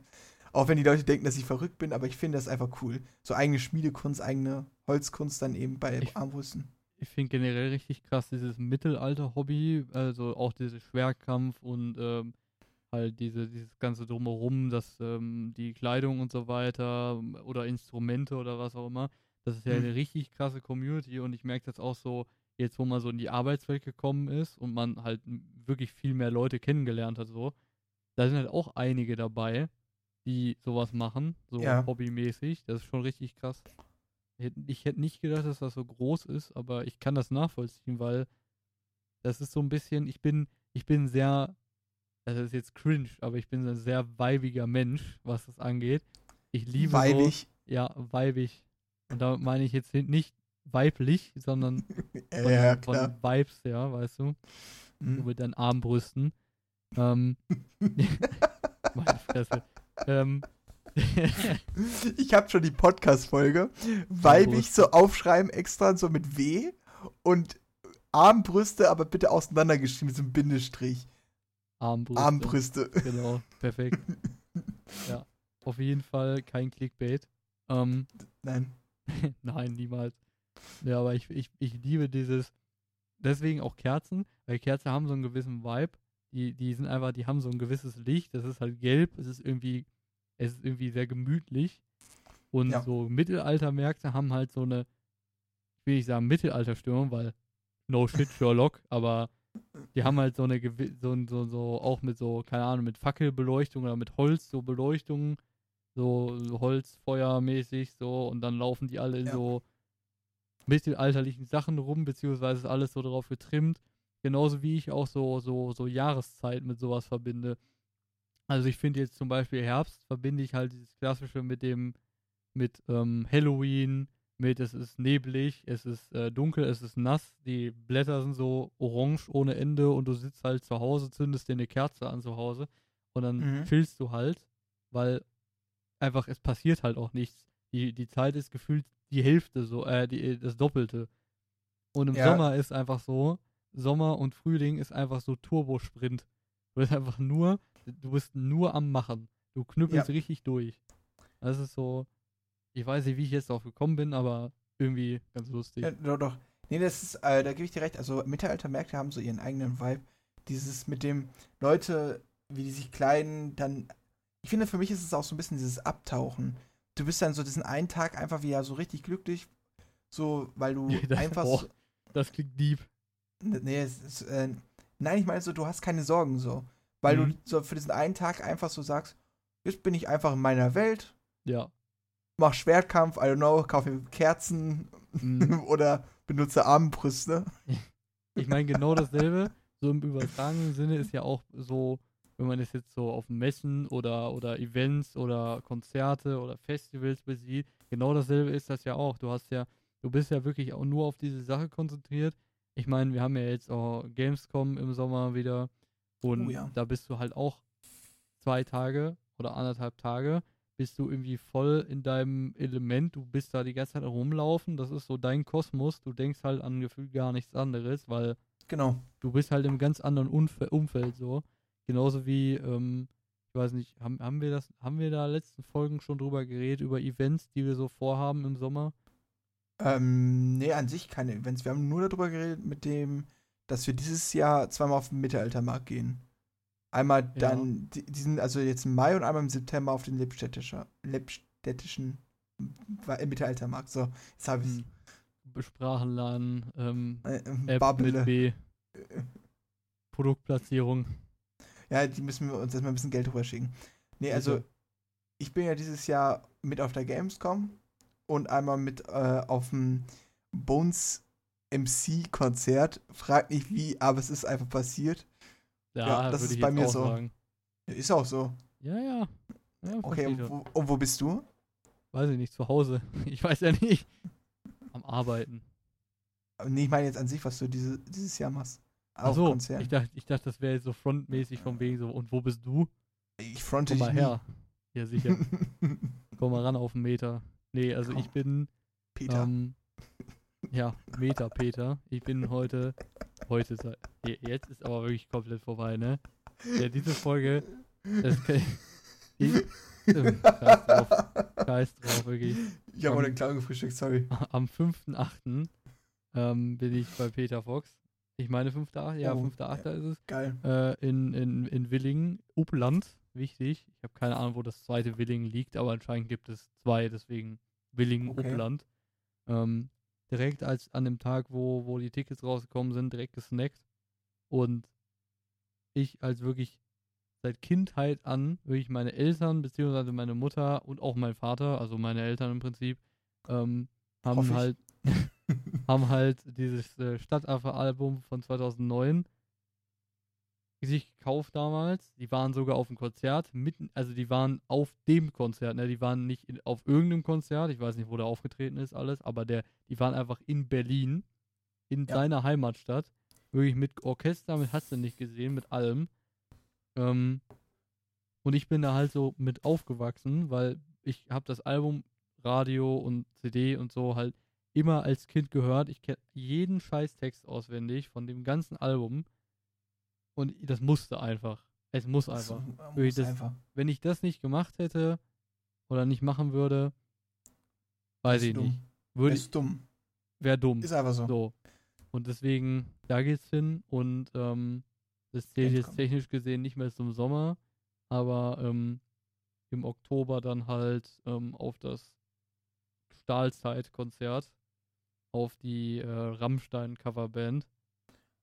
Auch wenn die Leute denken, dass ich verrückt bin, aber ich finde das einfach cool. So eigene Schmiedekunst, eigene Holzkunst dann eben bei
Ich-
Armbrüsten.
ich finde generell richtig krass dieses Mittelalter-Hobby, also auch dieses Schwerkampf und ähm, halt diese, dieses ganze Drumherum, das, ähm, die Kleidung und so weiter ähm, oder Instrumente oder was auch immer. Das ist ja
Mhm.
eine richtig krasse Community und ich merke das auch so, jetzt wo man so in die Arbeitswelt gekommen ist und man halt wirklich viel mehr Leute kennengelernt hat, so, da sind halt auch einige dabei, die sowas machen, so
Ja.
hobbymäßig. Das ist schon richtig krass. Ich hätte nicht gedacht, dass das so groß ist, aber ich kann das nachvollziehen, weil das ist so ein bisschen, ich bin, ich bin sehr, das ist jetzt cringe, aber ich bin ein sehr weibiger Mensch, was das angeht. Ich liebe so,
Weibig.
ja, weibig. Und damit meine ich jetzt nicht weiblich, sondern von,
ja,
von. Vibes, ja, weißt du, so
Mhm.
mit deinen Armbrüsten. Ähm, meine Fresse. Ähm,
Ich habe schon die Podcast-Folge. Weibig so aufschreiben extra so mit W und Armbrüste, aber bitte auseinandergeschrieben mit so einem Bindestrich.
Armbrüste.
Armbrüste.
Genau, perfekt. ja, auf jeden Fall kein Clickbait. Ähm,
Nein.
nein, niemals. Ja, aber ich, ich, ich liebe dieses, deswegen auch Kerzen, weil Kerzen haben so einen gewissen Vibe. Die, die sind einfach, die haben so ein gewisses Licht. Das ist halt gelb, es ist irgendwie, es ist irgendwie sehr gemütlich. Und
Ja.
so Mittelaltermärkte haben halt so eine, ich will nicht sagen Mittelalterstimmung, weil no shit Sherlock, aber die haben halt so eine so, ein- so, so auch mit so, keine Ahnung, mit Fackelbeleuchtung oder mit Holz, so Beleuchtung, so, Holzfeuermäßig, so, und dann laufen die alle in
Ja.
so mittelalterlichen Sachen rum, beziehungsweise ist alles so darauf getrimmt. Genauso wie ich auch so, so, so Jahreszeit mit sowas verbinde. Also ich finde jetzt zum Beispiel Herbst verbinde ich halt dieses Klassische mit dem, mit ähm, Halloween, mit es ist neblig, es ist äh, dunkel, es ist nass, die Blätter sind so orange ohne Ende und du sitzt halt zu Hause, zündest dir eine Kerze an zu Hause und dann
Mhm.
chillst du halt, weil einfach es passiert halt auch nichts. Die, die Zeit ist gefühlt die Hälfte so, äh, die, das Doppelte. Und im
Ja.
Sommer ist einfach so, Sommer und Frühling ist einfach so Turbosprint. Du bist einfach nur, du bist nur am Machen. Du knüppelst richtig durch. Das ist so, ich weiß nicht, wie ich jetzt drauf gekommen bin, aber irgendwie ganz lustig.
Ja, doch, doch. Nee, das ist, äh, da gebe ich dir recht. Also Mittelaltermärkte haben so ihren eigenen Vibe. Dieses mit dem Leute, wie die sich kleiden, dann. Ich finde, für mich ist es auch so ein bisschen dieses Abtauchen. Du bist dann so diesen einen Tag einfach wieder so richtig glücklich, so, weil du
Das-
einfach.
boah.
So,
Das klingt deep.
nee, ist, äh, nein, ich meine so, du hast keine Sorgen so. Weil
Mhm.
du so für diesen einen Tag einfach so sagst, jetzt bin ich einfach in meiner Welt,
Ja.
Mach Schwertkampf, I don't know, kaufe mir Kerzen
Mhm.
oder benutze Armbrüste.
Ich meine, genau dasselbe, so im übertragenen Sinne ist ja auch so, wenn man es jetzt so auf Messen oder, oder Events oder Konzerte oder Festivals besieht, genau dasselbe ist das ja auch. Du hast ja, du bist ja wirklich auch nur auf diese Sache konzentriert. Ich meine, wir haben ja jetzt auch Gamescom im Sommer wieder und
Oh ja.
da bist du halt auch zwei Tage oder anderthalb Tage, bist du irgendwie voll in deinem Element, du bist da die ganze Zeit rumlaufen, das ist so dein Kosmos, du denkst halt an Gefühl gar nichts anderes, weil
Genau.
du bist halt im ganz anderen Umf Umfeld so. Genauso wie, ähm, ich weiß nicht, haben, haben wir das, haben wir da letzten Folgen schon drüber geredet, über Events, die wir so vorhaben im Sommer?
Ähm, nee, an sich keine Events. Wir haben nur darüber geredet mit dem, dass wir dieses Jahr zweimal auf den Mittelaltermarkt gehen. Einmal
Ja.
dann, die, diesen, also jetzt im Mai und einmal im September auf den Lippstädtischer, Lippstädtischen Wa- Mittelaltermarkt. So, jetzt habe ich
Hm. Sprachenladen, ähm,
äh, äh,
App
Babele.
mit B, Produktplatzierung.
Ja, die müssen wir uns erstmal ein bisschen Geld rüberschicken. Nee, also
Sicher.
ich bin ja dieses Jahr mit auf der Gamescom und einmal mit äh, auf dem Bones MC-Konzert. Frag nicht wie, aber es ist einfach passiert.
Ja,
Ja, das ist
ich
bei mir
auch
so.
sagen.
Ist auch so.
Ja, ja. ja
Okay, und wo, und wo bist du?
Weiß ich nicht, zu Hause. Ich weiß ja nicht. Am Arbeiten.
Nee, ich meine jetzt an sich, was du diese, dieses Jahr machst. Auf
Achso,
Konzert.
ich dachte, ich dachte, das wäre jetzt so frontmäßig von wegen so, und wo bist du?
Ich fronte
Komm
dich
mal
nie.
her. Ja, sicher. Komm mal ran auf den Meter. Nee, also ich
Komm.
bin,
Peter.
ähm, ja, Meter Peter. Ich bin heute, heute, je- jetzt ist aber wirklich komplett vorbei, ne? Ja, diese Folge, das kann ich, ähm, scheiß drauf, scheiß drauf, wirklich.
ich habe heute Clown gefrühstückt, sorry.
Am 5.8. Ähm, bin ich bei Peter Fox. Ich meine 5.8., ja,
Oh,
5.8. ist es.
Geil.
Äh, in, in, in Willingen, Upland, wichtig. Ich habe keine Ahnung, wo das zweite Willingen liegt, aber anscheinend gibt es zwei, deswegen Willingen,
Okay.
Upland. Ähm, direkt als an dem Tag, wo, wo die Tickets rausgekommen sind, direkt gesnackt. Und ich als wirklich seit Kindheit an, wirklich meine Eltern, beziehungsweise meine Mutter und auch mein Vater, also meine Eltern im Prinzip, ähm, haben halt haben halt dieses äh, Stadtaffe-Album von 2009 sich gekauft damals. Die waren sogar auf dem Konzert, mitten, also die waren auf dem Konzert, ne? Die waren nicht in, auf irgendeinem Konzert, ich weiß nicht, wo der aufgetreten ist, alles, aber der, die waren einfach in Berlin, in
Ja.
seiner Heimatstadt, wirklich mit Orchester, mit hast du nicht gesehen, mit allem. Ähm, und ich bin da halt so mit aufgewachsen, weil ich habe das Album, Radio und CD und so halt immer als Kind gehört. Ich kenne jeden Scheißtext auswendig von dem ganzen Album. Und das musste einfach. Es muss einfach. Wirklich,
muss
das-
einfach.
Wenn ich das nicht gemacht hätte oder nicht machen würde, weiß
Bist
ich
dumm.
nicht. Würde ich,
Bist dumm.
wäre dumm.
Ist einfach so.
So. Und deswegen, da geht's hin und ähm, das zählt jetzt technisch gesehen nicht mehr zum Sommer, aber ähm, im Oktober dann halt ähm, auf das Stahlzeit-Konzert auf die äh, Rammstein-Coverband.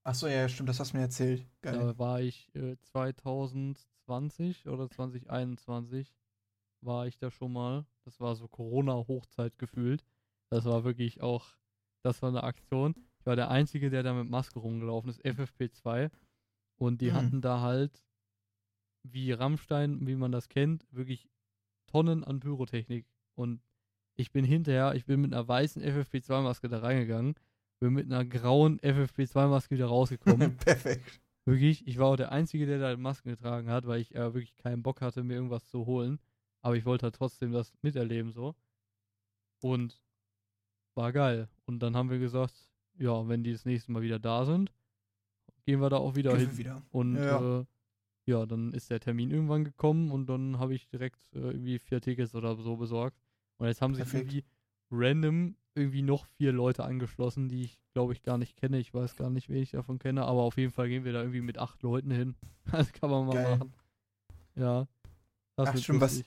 Achso, ja, stimmt, das hast du mir erzählt. Geil.
Da war ich äh, 2020 oder 2021 war ich da schon mal. Das war so Corona-Hochzeit gefühlt. Das war wirklich auch, das war eine Aktion. Ich war der Einzige, der da mit Maske rumgelaufen ist, FFP2. Und die
Mhm.
hatten da halt, wie Rammstein, wie man das kennt, wirklich Tonnen an Pyrotechnik. Und ich bin hinterher, ich bin mit einer weißen FFP2-Maske da reingegangen, bin mit einer grauen FFP2-Maske wieder rausgekommen.
Perfekt.
Wirklich, ich war auch der Einzige, der da Masken getragen hat, weil ich äh, wirklich keinen Bock hatte, mir irgendwas zu holen. Aber ich wollte halt trotzdem das miterleben so. Und war geil. Und dann haben wir gesagt, ja, wenn die das nächste Mal wieder da sind, gehen wir da auch wieder
Gehen
hin.
wieder.
Und
Ja.
ja. Äh, ja, dann ist der Termin irgendwann gekommen und dann habe ich direkt äh, irgendwie vier Tickets oder so besorgt. Und jetzt haben sich
Perfekt.
irgendwie random irgendwie noch vier Leute angeschlossen, die ich glaube ich gar nicht kenne. Ich weiß gar nicht, wen ich davon kenne, aber auf jeden Fall gehen wir da irgendwie mit acht Leuten hin. Das kann man mal
Geil.
machen. Ja. Das
Ach, stimmt, was-.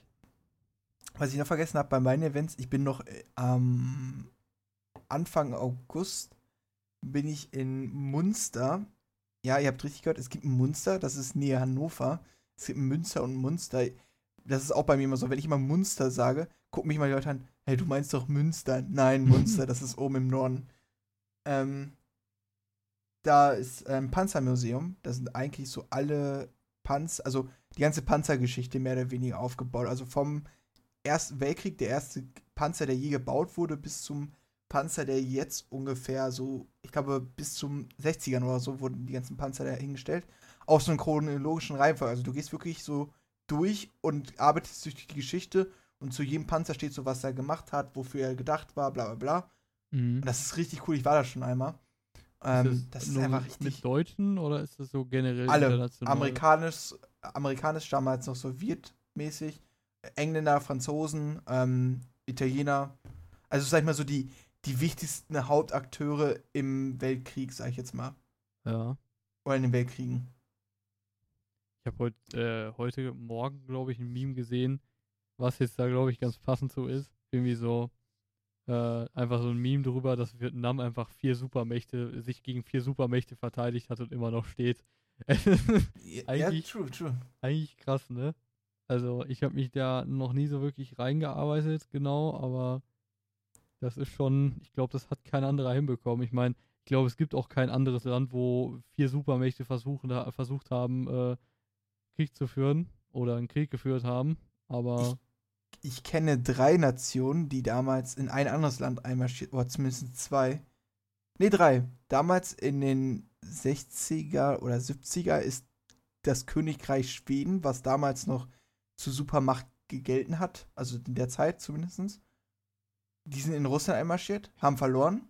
Was ich noch vergessen habe bei meinen Events, ich bin noch äh, am Anfang August bin ich in Munster. Ja, ihr habt richtig gehört, es gibt ein Munster, das ist nähe Hannover. Es gibt Münster und Munster. Das ist auch bei mir immer so, wenn ich mal Munster sage, gucken mich mal die Leute an, hey, du meinst doch Münster. Nein, Munster, das ist oben im Norden. Ähm, da ist ein Panzermuseum, da sind eigentlich so alle Panzer, also die ganze Panzergeschichte mehr oder weniger aufgebaut. Also vom Ersten Weltkrieg, der erste Panzer, der je gebaut wurde, bis zum Panzer, der jetzt ungefähr so, ich glaube, bis zum 60ern oder so wurden die ganzen Panzer da hingestellt. Auf so einen chronologischen Reihenfolge. Also du gehst wirklich so durch und arbeitest durch die Geschichte und zu jedem Panzer steht so, was er gemacht hat, wofür er gedacht war, bla bla bla.
Mhm.
Und das ist richtig cool, ich war da schon einmal. Ähm, das ist
nur
einfach
mit
richtig
Deutschen oder ist das so generell
alle.
international?
Amerikanisch, amerikanisch damals noch sowjetmäßig, Engländer, Franzosen, ähm, Italiener. Also sag ich mal so die, die wichtigsten Hauptakteure im Weltkrieg, sag ich jetzt mal.
Ja.
Oder in den Weltkriegen.
Ich habe heut, äh, heute Morgen, glaube ich, ein Meme gesehen, was jetzt da, glaube ich, ganz passend so ist. Irgendwie so, äh, einfach so ein Meme drüber, dass Vietnam einfach vier Supermächte, sich gegen vier Supermächte verteidigt hat und immer noch steht.
Ja,
Eigentlich-
true, true.
Eigentlich krass, ne? Also, ich habe mich da noch nie so wirklich reingearbeitet, genau, aber das ist schon, ich glaube, das hat kein anderer hinbekommen. Ich meine, ich glaube, es gibt auch kein anderes Land, wo vier Supermächte versuchen, versucht haben, äh, Krieg zu führen oder einen Krieg geführt haben, aber
Ich kenne drei Nationen, die damals in ein anderes Land einmarschiert, oder zumindest zwei. Ne, drei. Damals in den 60er oder 70er ist das Königreich Schweden, was damals noch zur Supermacht gegelten hat, also in der Zeit zumindest. Die sind in Russland einmarschiert, haben verloren.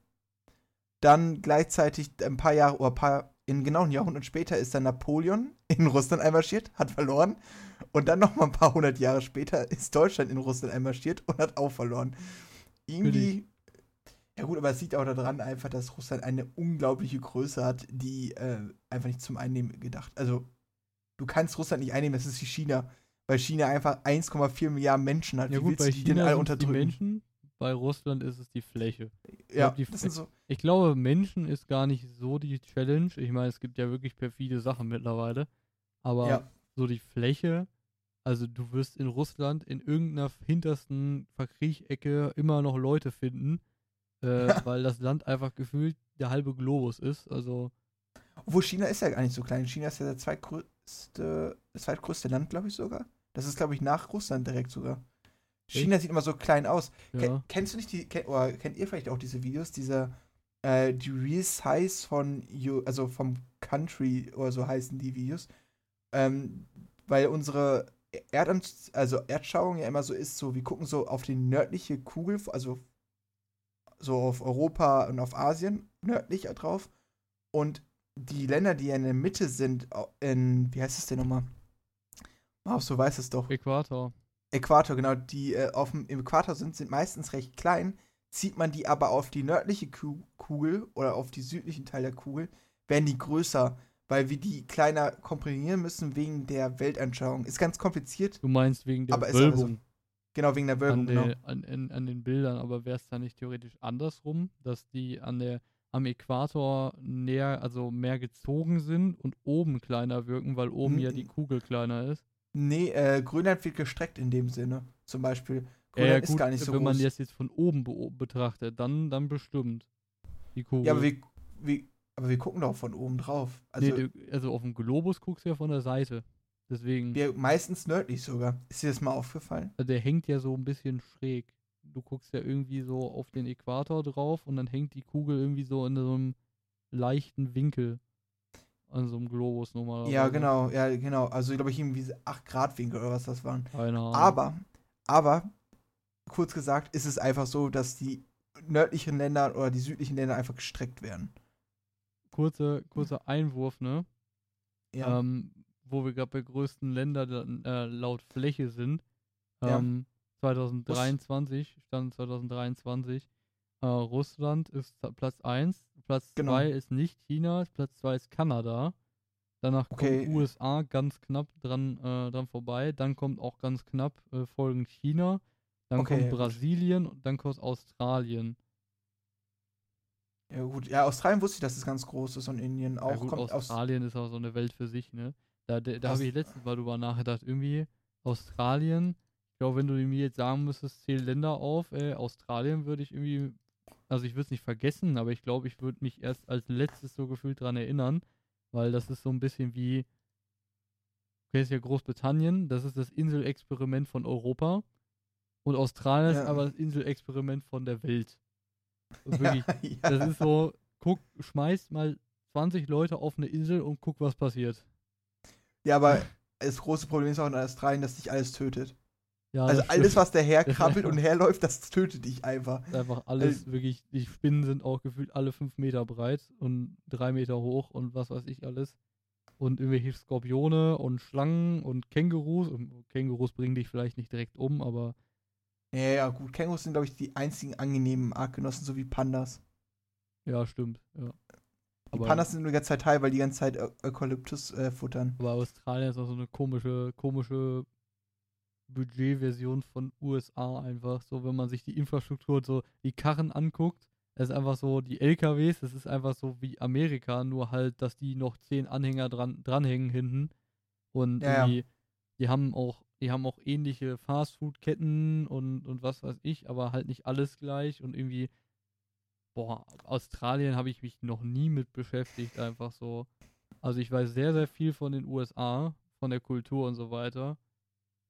Dann gleichzeitig ein paar Jahre oder ein paar, in genau ein Jahrhundert später ist dann Napoleon in Russland einmarschiert, hat verloren. Und dann noch mal ein paar hundert Jahre später ist Deutschland in Russland einmarschiert und hat auch verloren. Irgendwie. Ja gut, aber es liegt auch daran einfach, dass Russland eine unglaubliche Größe hat, die äh, einfach nicht zum Einnehmen gedacht. Also du kannst Russland nicht einnehmen, das ist wie China, weil China einfach 1,4 Milliarden Menschen hat.
ja
Wie
gut,
willst
bei
die denn
China
alle
sind die
unterdrücken?
Menschen, bei Russland ist es die Fläche.
ja,
glaub, die
das sind so.
Ich glaube, Menschen ist gar nicht so die Challenge. Ich meine, es gibt ja wirklich perfide Sachen mittlerweile. Aber
Ja.
so die Fläche, also du wirst in Russland in irgendeiner hintersten Verkriechecke immer noch Leute finden, äh,
Ja.
weil das Land einfach gefühlt der halbe Globus ist. Also,
Obwohl China ist ja gar nicht so klein. China ist ja der zweitgrößte, das zweitgrößte Land, glaube ich sogar. Das ist, glaube ich, nach Russland direkt sogar. China sieht immer so klein aus.
Ja.
Kennst du nicht die, kenn, oder kennt ihr vielleicht auch diese Videos, diese, äh, die Real Size von, you, also vom Country oder so heißen die Videos? Ähm, weil unsere Erdam also Erdschauung ja immer so ist, so wir gucken so auf die nördliche Kugel, also so auf Europa und auf Asien nördlich drauf. Und die Länder, die ja in der Mitte sind, in, wie heißt es denn nochmal? Maus, du weißt es doch.
Äquator.
Äquator, genau, die äh, auf dem im Äquator sind, sind meistens recht klein. zieht man die aber auf die nördliche Ku- Kugel oder auf die südlichen Teil der Kugel, werden die größer, weil wir die kleiner komprimieren müssen wegen der Weltanschauung. Ist ganz kompliziert,
Du meinst wegen der
Aber ist.
Wölbung
genau wegen der Wölbung.
an,
Genau.
an, an, an den Bildern, aber wäre es da nicht theoretisch andersrum, dass die an der am Äquator näher, also mehr gezogen sind und oben kleiner wirken, weil oben ja die. Kugel kleiner ist?
Nee, äh, Grönland wird gestreckt in dem Sinne. Zum Beispiel.
Ja,
Grönland ist
gut,
gar nicht so
wenn man
groß.
jetzt von oben beo- betrachtet, dann, dann bestimmt die Kugel.
ja, aber wir, wir, aber wir gucken doch von oben drauf. Also
nee, du, also auf dem Globus guckst du ja von der Seite. Deswegen,
wir meistens nördlich sogar. Ist dir das mal aufgefallen?
also der hängt ja so ein bisschen schräg. Du guckst ja irgendwie so auf den Äquator drauf und dann hängt die Kugel irgendwie so in so einem leichten Winkel an so einem Globus normalerweise.
Ja, genau, ja, genau. Also glaube ich irgendwie 8 Grad Winkel oder was das waren.
Keine Ahnung.
Aber, aber, kurz gesagt, ist es einfach so, dass die nördlichen Länder oder die südlichen Länder einfach gestreckt werden.
Kurze, kurzer Einwurf, ne?
Ja.
ähm, wo wir gerade bei größten Ländern äh, laut Fläche sind.
Ja.
Ähm, 2023, stand 2023, äh, Russland ist Platz 1, Platz
Genau.
2 ist nicht China, Platz 2 ist Kanada. Danach
Okay.
kommt USA ganz knapp dran, äh, dran vorbei. Dann kommt auch ganz knapp äh, folgend China. Dann
Okay,
kommt. Brasilien und dann kommt Australien.
Ja, gut. Ja, Australien wusste ich, dass es ganz groß ist und Indien auch
ja, gut,
kommt aus.
Australien ist auch so eine Welt für sich, ne? Da, da, da
Aus-
habe ich letztens mal drüber nachgedacht. Irgendwie Australien, ich glaube, wenn du mir jetzt sagen müsstest, zähl Länder auf, äh, Australien würde ich irgendwie, also ich würde es nicht vergessen, aber ich glaube, ich würde mich erst als letztes so gefühlt dran erinnern, weil das ist so ein bisschen wie, okay, ist ja Großbritannien, das ist das Inselexperiment von Europa und Australien
Ja.
ist aber das Inselexperiment von der Welt. Wirklich,
ja,
das ist so, guck, schmeiß mal 20 Leute auf eine Insel und guck, was passiert.
ja, aber das große Problem ist auch in Australien, dass dich alles tötet.
Ja,
also
das
alles, was daherkrabbelt
Ja.
und herläuft, das tötet dich einfach.
Ist einfach alles wirklich, die Spinnen sind auch gefühlt alle 5 Meter breit und 3 Meter hoch und was weiß ich alles. Und irgendwelche Skorpione und Schlangen und Kängurus. Und Kängurus bringen dich vielleicht nicht direkt um, aber
Ja, ja, gut. Kängurus sind, glaube ich, die einzigen angenehmen Artgenossen, so wie Pandas.
ja, stimmt. Ja.
Die
Aber,
Pandas sind nur die ganze Zeit high, weil die ganze Zeit Eukalyptus äh, futtern.
aber Australien ist auch so eine komische, komische Budgetversion von USA einfach. So, wenn man sich die Infrastruktur und so die Karren anguckt, es ist einfach so, die LKWs, das ist einfach so wie Amerika, nur halt, dass die noch zehn Anhänger dran, dranhängen hinten. Und
Ja, ja.
irgendwie, die haben auch, die haben auch ähnliche Fastfood-Ketten und, und was weiß ich, aber halt nicht alles gleich und irgendwie, boah, Australien habe ich mich noch nie mit beschäftigt, einfach so. Also ich weiß sehr, sehr viel von den USA, von der Kultur und so weiter,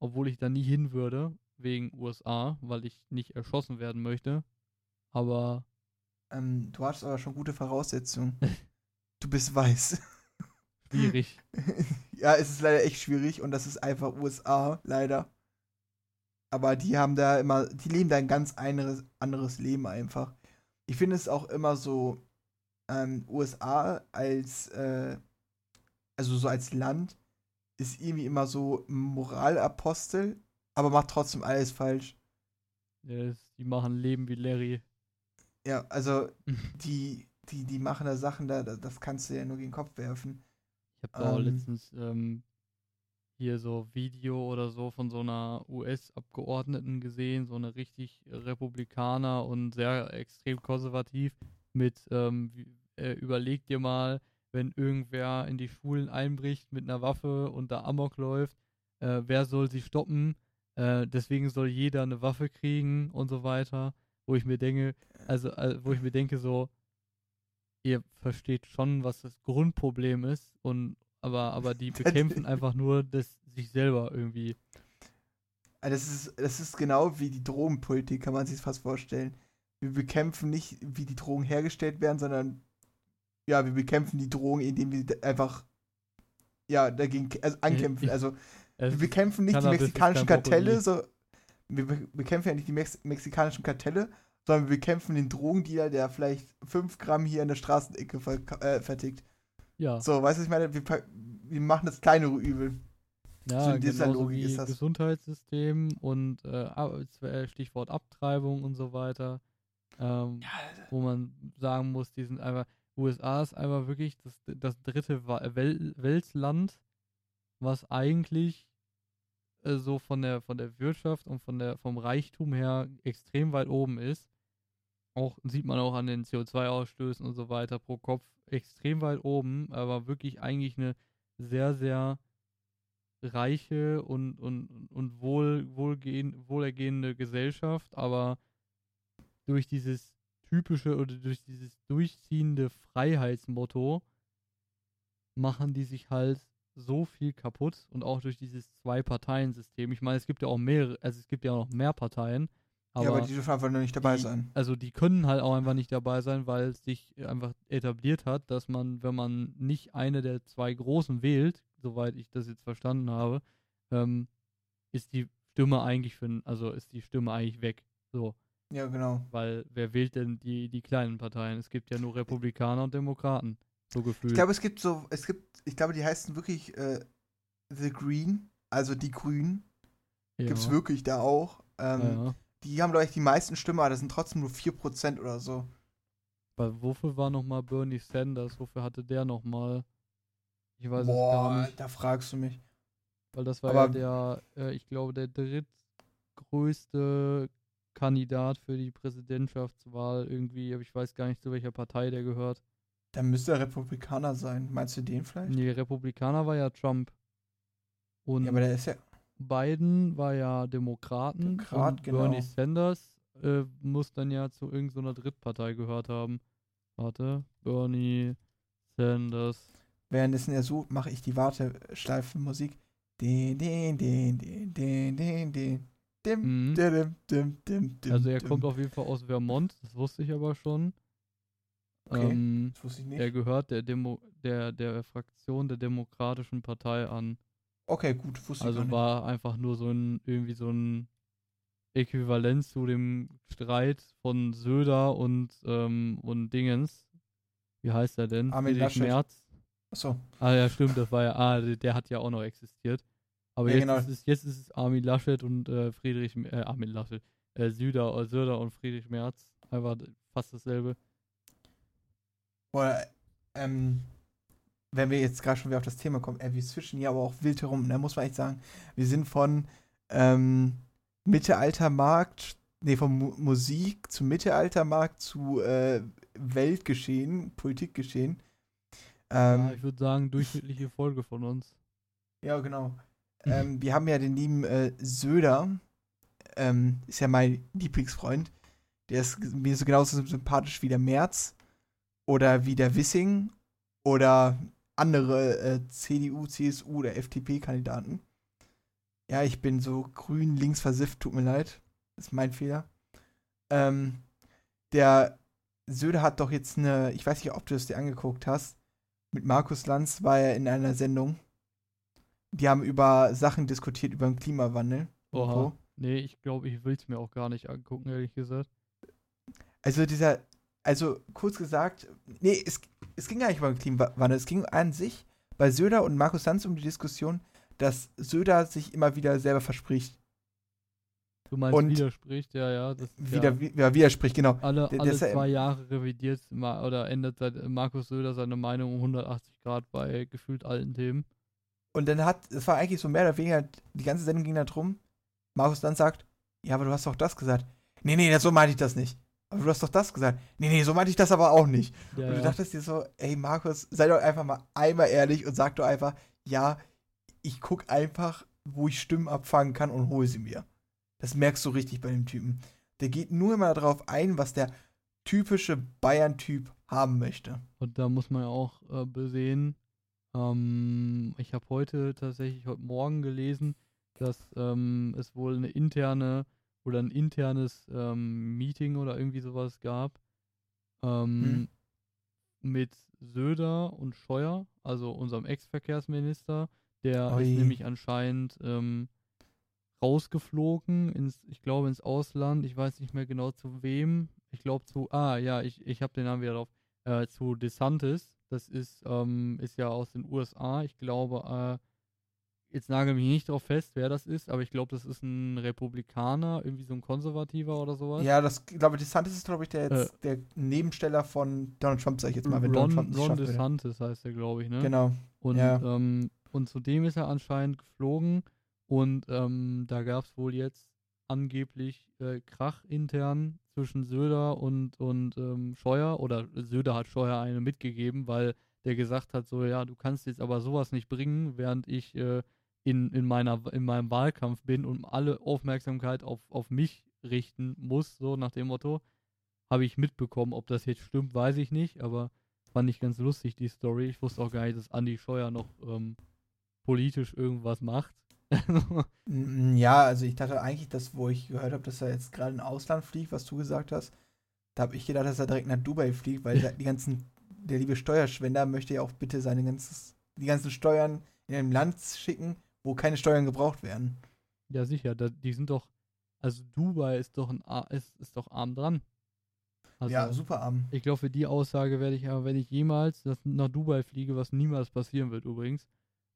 obwohl ich da nie hin würde, wegen USA, weil ich nicht erschossen werden möchte. Aber
Ähm, du hast aber schon gute Voraussetzungen. du bist weiß.
Schwierig.
ja, es ist leider echt schwierig und das ist einfach USA, leider. Aber die haben da immer, die leben da ein ganz anderes, anderes Leben einfach. Ich finde es auch immer so, ähm, USA als, äh, also so als Land, ist irgendwie immer so Moralapostel, aber macht trotzdem alles falsch.
Ja, die machen Leben wie Larry.
Ja, also die, die, die machen da Sachen, da, da- das kannst du ja nur gegen den Kopf werfen.
Ich habe da
Ähm.
letztens ähm, hier so Video oder so von so einer US-Abgeordneten gesehen, so eine richtig Republikaner und sehr extrem konservativ mit, ähm, wie, äh, überleg dir mal, wenn irgendwer in die Schulen einbricht mit einer Waffe und da Amok läuft, äh, wer soll sie stoppen? Äh, deswegen soll jeder eine Waffe kriegen und so weiter, wo ich mir denke, also äh, wo ich mir denke so, ihr versteht schon, was das Grundproblem ist und aber aber die bekämpfen einfach nur das sich selber irgendwie.
Also Das ist, das ist genau wie die Drogenpolitik, kann man sich fast vorstellen. Wir bekämpfen nicht, wie die Drogen hergestellt werden, sondern ja, wir bekämpfen die Drogen, indem wir einfach ja, dagegen also ankämpfen.
ich-
Also wir bekämpfen nicht die mexikanischen. Kartelle, so wir be bekämpfen ja nicht die Mex mexikanischen Kartelle, sondern wir bekämpfen den Drogendealer, der vielleicht 5 Gramm hier in der Straßenecke ver äh, vertickt.
ja,
So, weißt du, was ich meine? Wir, wir machen das kleinere Übel.
ja
so Logik
wie
ist das.
Gesundheitssystem und äh, äh, Stichwort Abtreibung und so weiter. Ähm, wo man sagen muss, die sind einfach, USA ist einfach wirklich das, das dritte Wa- Wel Weltland, was eigentlich äh, so von der von der Wirtschaft und von der vom Reichtum her extrem weit oben ist. Auch sieht man auch an den CO2-Ausstößen und so weiter pro Kopf extrem weit oben, aber wirklich eigentlich eine sehr, sehr reiche und, und, und wohl, wohlgehend, wohlergehende Gesellschaft, aber durch dieses typische oder durch dieses durchziehende Freiheitsmotto machen die sich halt so viel kaputt und auch durch dieses Zwei-Parteien-System. Ich meine, es gibt ja auch mehrere, also es gibt ja auch noch mehr Parteien, aber,
ja, aber die dürfen einfach nur nicht dabei
die-
sein.
also die können halt auch einfach nicht dabei sein, weil es sich einfach etabliert hat, dass man, wenn man nicht eine der zwei großen wählt, soweit ich das jetzt verstanden habe, ähm, ist die Stimme eigentlich für, also ist die Stimme eigentlich weg. So,
Ja, genau.
weil wer wählt denn die, die kleinen Parteien? Es gibt ja nur Republikaner und Demokraten, so gefühlt.
Ich glaube, es gibt so, es gibt, ich glaube, die heißen wirklich äh, The Green, also die Grünen.
ja.
Gibt's wirklich da auch. Ähm,
ja.
Die haben, glaube ich, die meisten Stimmen, aber das sind trotzdem nur 4% oder so.
Weil wofür war nochmal Bernie Sanders? Wofür hatte der nochmal? Ich weiß es gar
Boah,
nicht.
da fragst du mich.
Weil das war
Aber-
ja der, äh, ich glaube, der drittgrößte Kandidat für die Präsidentschaftswahl irgendwie, aber ich weiß gar nicht, zu welcher Partei der gehört.
Da müsste er Republikaner sein. Meinst du den vielleicht?
Nee, Republikaner war ja Trump. Und
Ja, aber der ist ja.
Biden war ja Demokraten
Demokrat,
und
genau.
Bernie Sanders äh, muss dann ja zu irgendeiner Drittpartei gehört haben. Warte, Bernie Sanders.
Währenddessen er sucht, mache ich die Warteschleife Musik. Den, den, den, den, den, den, den. Dim,
Mhm.
dim, dim, dim, dim,
Also er
dim.
kommt auf jeden Fall aus Vermont, das wusste ich aber schon.
Okay.
Ähm,
Das wusste ich nicht.
Er gehört der, Demo der, der Fraktion der Demokratischen Partei an.
Okay, gut, wusste ich
Also
gar nicht.
war einfach nur so ein, irgendwie so ein Äquivalent zu dem Streit von Söder und, ähm, und Dingens. Wie heißt er denn?
Armin
Friedrich
Laschet.
Merz.
Achso.
Ah ja, stimmt, das war ja, ah, der, hat ja auch noch existiert. Aber
Ja,
jetzt,
genau.
ist es, jetzt ist es Armin Laschet und äh, Friedrich, äh, Armin Laschet, äh, Söder, äh, Söder und Friedrich Merz. Einfach fast dasselbe.
Boah, ähm, wenn wir jetzt gerade schon wieder auf das Thema kommen, äh, wir switchen hier aber auch wild herum, da muss man echt sagen, wir sind von ähm, Mittelaltermarkt, nee, von Mu Musik zu Mittelaltermarkt zu äh, Weltgeschehen, Politikgeschehen. Ähm,
ja, ich würde sagen, durchschnittliche Folge von uns.
Ja, genau. Ähm, wir haben ja den lieben äh, Söder, ähm, ist ja mein Lieblingsfreund. Der ist mir so genauso sympathisch wie der Merz oder wie der Wissing oder andere äh, CDU, CSU oder FDP-Kandidaten. Ja, ich bin so grün links versifft, tut mir leid. Das ist mein Fehler. Ähm, der Söder hat doch jetzt eine, ich weiß nicht, ob du es dir angeguckt hast, mit Markus Lanz war er in einer Sendung. Die haben über Sachen diskutiert, über den Klimawandel.
Oha. Nee, ich glaube, ich will es mir auch gar nicht angucken, ehrlich gesagt.
Also dieser, also kurz gesagt, nee, es, es ging gar nicht den Klimawandel, es ging an sich bei Söder und Markus Lanz um die Diskussion, dass Söder sich immer wieder selber verspricht.
Du meinst
Und-
widerspricht, ja, ja. Das
Wieder,
ja,
ja, widerspricht, genau.
alle,
der-
alle
ist ja-
zwei Jahre revidiert oder ändert seit Markus Söder seine Meinung um 180 Grad bei gefühlt alten Themen.
Und dann hat, es war eigentlich so mehr oder weniger, die ganze Sendung ging da drum, Markus Lanz sagt, ja, aber du hast doch das gesagt. Nee, nee, so meinte ich das nicht. Aber du hast doch das gesagt. Nee, nee, so meinte ich das aber auch nicht.
Ja,
Und du
ja.
dachtest dir so, ey Markus, sei doch einfach mal einmal ehrlich und sag doch einfach, ja, ich guck einfach, wo ich Stimmen abfangen kann und hole sie mir. Das merkst du richtig bei dem Typen. Der geht nur immer darauf ein, was der typische Bayern-Typ haben möchte.
Und da muss man ja auch äh, besehen, ähm, ich habe heute tatsächlich heute Morgen gelesen, dass ähm, es wohl eine interne oder ein internes ähm, Meeting oder irgendwie sowas gab ähm, mit Söder und Scheuer, also unserem Ex-Verkehrsminister, der
Ui.
ist nämlich anscheinend ähm, rausgeflogen ins, ich glaube ins Ausland, ich weiß nicht mehr genau zu wem, ich glaube zu, ah ja, ich, ich habe den Namen wieder drauf, äh, zu DeSantis, das ist, ähm, ist ja aus den USA, ich glaube, jetzt nagel mich nicht drauf fest, wer das ist, aber ich glaube, das ist ein Republikaner, irgendwie so ein Konservativer oder sowas.
Ja, das glaube ich, DeSantis ist, glaube ich, der, jetzt, der Nebensteller von Donald Trump, sag ich jetzt mal, wenn Donald
Ron,
Trump es
Ron. DeSantis heißt der, glaube ich, ne?
Genau.
Und,
Ja.
ähm, und zu dem ist er anscheinend geflogen und ähm, da gab es wohl jetzt angeblich äh, Krach intern zwischen Söder und, und ähm, Scheuer oder Söder hat Scheuer eine mitgegeben, weil der gesagt hat, so ja, du kannst jetzt aber sowas nicht bringen, während ich äh, in, in, meiner, in meinem Wahlkampf bin und alle Aufmerksamkeit auf, auf mich richten muss, so nach dem Motto, habe ich mitbekommen. Ob das jetzt stimmt, weiß ich nicht, aber fand ich ganz lustig, die Story. Ich wusste auch gar nicht, dass Andi Scheuer noch ähm, politisch irgendwas macht.
Ja, also ich dachte eigentlich, dass, wo ich gehört habe, dass er jetzt gerade in Ausland fliegt, was du gesagt hast, da habe ich gedacht, dass er direkt nach Dubai fliegt, weil der- die ganzen, der liebe Steuerschwender möchte ja auch bitte seine ganzes, die ganzen Steuern in einem Land schicken, wo keine Steuern gebraucht werden.
ja, sicher, da, die sind doch, also Dubai ist doch ein ist, ist doch arm dran. Also,
ja, super arm.
Ich glaube, für die Aussage werde ich aber, wenn ich jemals nach Dubai fliege, was niemals passieren wird übrigens,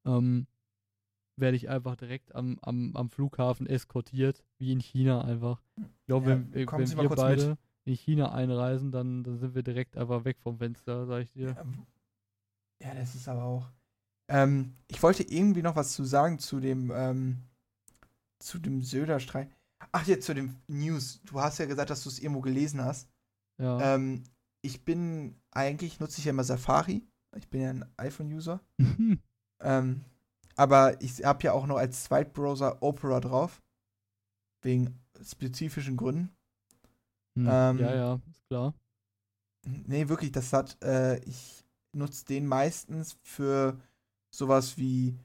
ähm, werde ich einfach direkt am, am, am Flughafen eskortiert, wie in China einfach. Ich glaube,
Ja,
wenn, wenn wir beide
mit.
in China einreisen, dann, dann sind wir direkt einfach weg vom Fenster, sag ich dir.
Ähm, Ja, das ist aber auch. Ähm, ich wollte irgendwie noch was zu sagen zu dem, ähm, zu dem Söder-Streit. Ach, jetzt zu dem News. Du hast ja gesagt, dass du es irgendwo gelesen hast.
Ja.
Ähm, ich bin, eigentlich nutze ich ja immer Safari. Ich bin ja ein iPhone-User. Ähm, aber ich habe ja auch noch als Zweitbrowser Opera drauf. Wegen spezifischen Gründen.
Hm,
ähm,
ja, ja, ist klar.
Nee, wirklich, das hat, äh, ich nutze den meistens für sowas wie,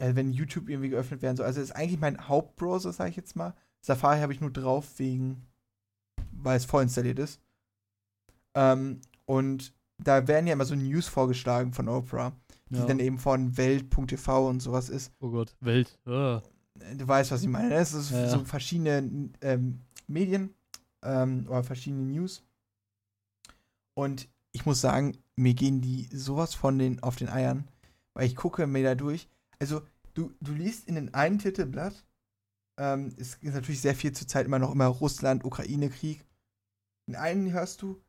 ja, wenn YouTube irgendwie geöffnet werden soll. Also ist eigentlich mein Hauptbrowser, sage ich jetzt mal. Safari habe ich nur drauf wegen, weil es vorinstalliert ist. Ähm, und da werden ja immer so News vorgeschlagen von Opera, die
Ja.
dann eben von Welt.tv und sowas ist.
Oh Gott, Welt. Ah.
Du weißt, was ich meine. Es ist
Ja, ja.
so verschiedene ähm, Medien ähm, oder verschiedene News. Und ich muss sagen, mir gehen die sowas von den auf den Eiern, weil ich gucke mir da durch. Also, du, du liest in den einen Titelblatt, ähm, es ist natürlich sehr viel zur Zeit immer noch immer Russland, Ukraine-Krieg. In einen hörst du,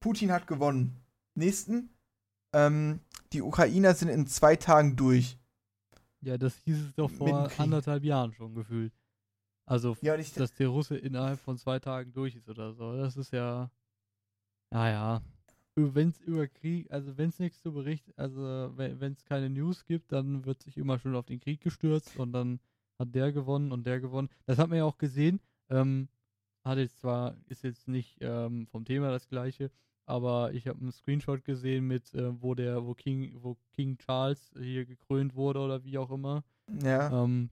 Putin hat gewonnen. Nächsten, ähm, die Ukrainer sind in zwei Tagen durch.
Ja, das hieß es doch vor anderthalb Jahren schon gefühlt. Also,
Ja,
dass der Russe innerhalb von zwei Tagen durch ist oder so. Das ist ja. Naja. Wenn es über Krieg, also wenn es nichts zu berichten, also wenn es keine News gibt, dann wird sich immer schon auf den Krieg gestürzt und dann hat der gewonnen und der gewonnen. Das hat man ja auch gesehen. Ähm, hat jetzt zwar, ist jetzt nicht ähm, vom Thema das gleiche, aber ich habe einen Screenshot gesehen mit, äh, wo der, wo King, wo King Charles hier gekrönt wurde oder wie auch immer.
ja.
Ähm,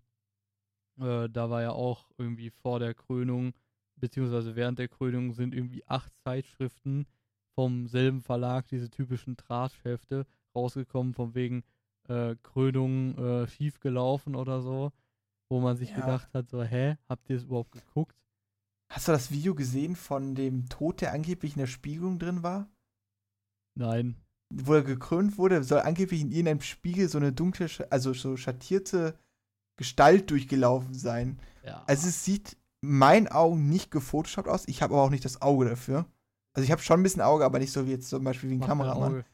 äh, da war ja auch irgendwie vor der Krönung, beziehungsweise während der Krönung sind irgendwie acht Zeitschriften vom selben Verlag, diese typischen Tratschhefte, rausgekommen, von wegen äh, Krönung äh, schief gelaufen oder so, wo man sich
Ja.
gedacht hat, so, hä, habt ihr es überhaupt geguckt?
Hast du das Video gesehen von dem Tod, der angeblich in der Spiegelung drin war?
Nein.
Wo er gekrönt wurde, soll angeblich in irgendeinem Spiegel so eine dunkle, also so schattierte Gestalt durchgelaufen sein.
Ja.
Also es sieht in meinen Augen nicht gefotoshoppt aus. Ich habe aber auch nicht das Auge dafür. Also ich habe schon ein bisschen Auge, aber nicht so wie jetzt zum Beispiel wie ein
dein
Kameramann.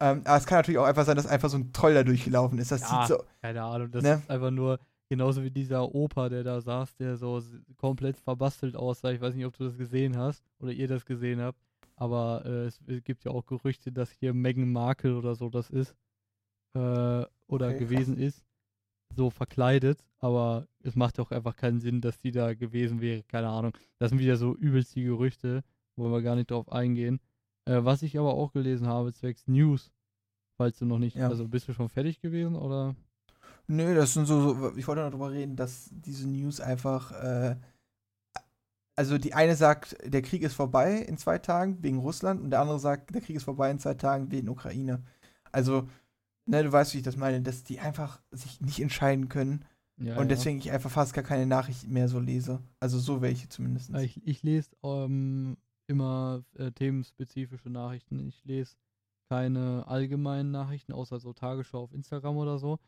Ähm, aber es kann natürlich auch einfach sein, dass einfach so ein Troll da durchgelaufen ist. Das
Ja.
sieht so.
Keine Ahnung, das
Ne?
ist einfach nur genauso wie dieser Opa, der da saß, der so komplett verbastelt aussah. Ich weiß nicht, ob du das gesehen hast oder ihr das gesehen habt, aber äh, es, gibt ja auch Gerüchte, dass hier Meghan Markle oder so das ist äh, oder
Okay,
gewesen ist, so verkleidet, aber es macht doch einfach keinen Sinn, dass die da gewesen wäre. Keine Ahnung. Das sind wieder so übelst die Gerüchte, wollen wir gar nicht drauf eingehen. Äh, was ich aber auch gelesen habe, zwecks News, falls du noch nicht,
Ja.
also bist du schon fertig gewesen oder?
Nö, das sind so, so ich wollte noch drüber reden, dass diese News einfach, äh, also die eine sagt, der Krieg ist vorbei in zwei Tagen wegen Russland und der andere sagt, der Krieg ist vorbei in zwei Tagen wegen Ukraine. Also, ne, du weißt, wie ich das meine, dass die einfach sich nicht entscheiden können
Ja,
und
ja.
deswegen ich einfach fast gar keine Nachrichten mehr so lese. Also so welche zumindest.
Ich, ich lese ähm, immer äh, themenspezifische Nachrichten. Ich lese keine allgemeinen Nachrichten, außer so Tagesschau auf Instagram oder so,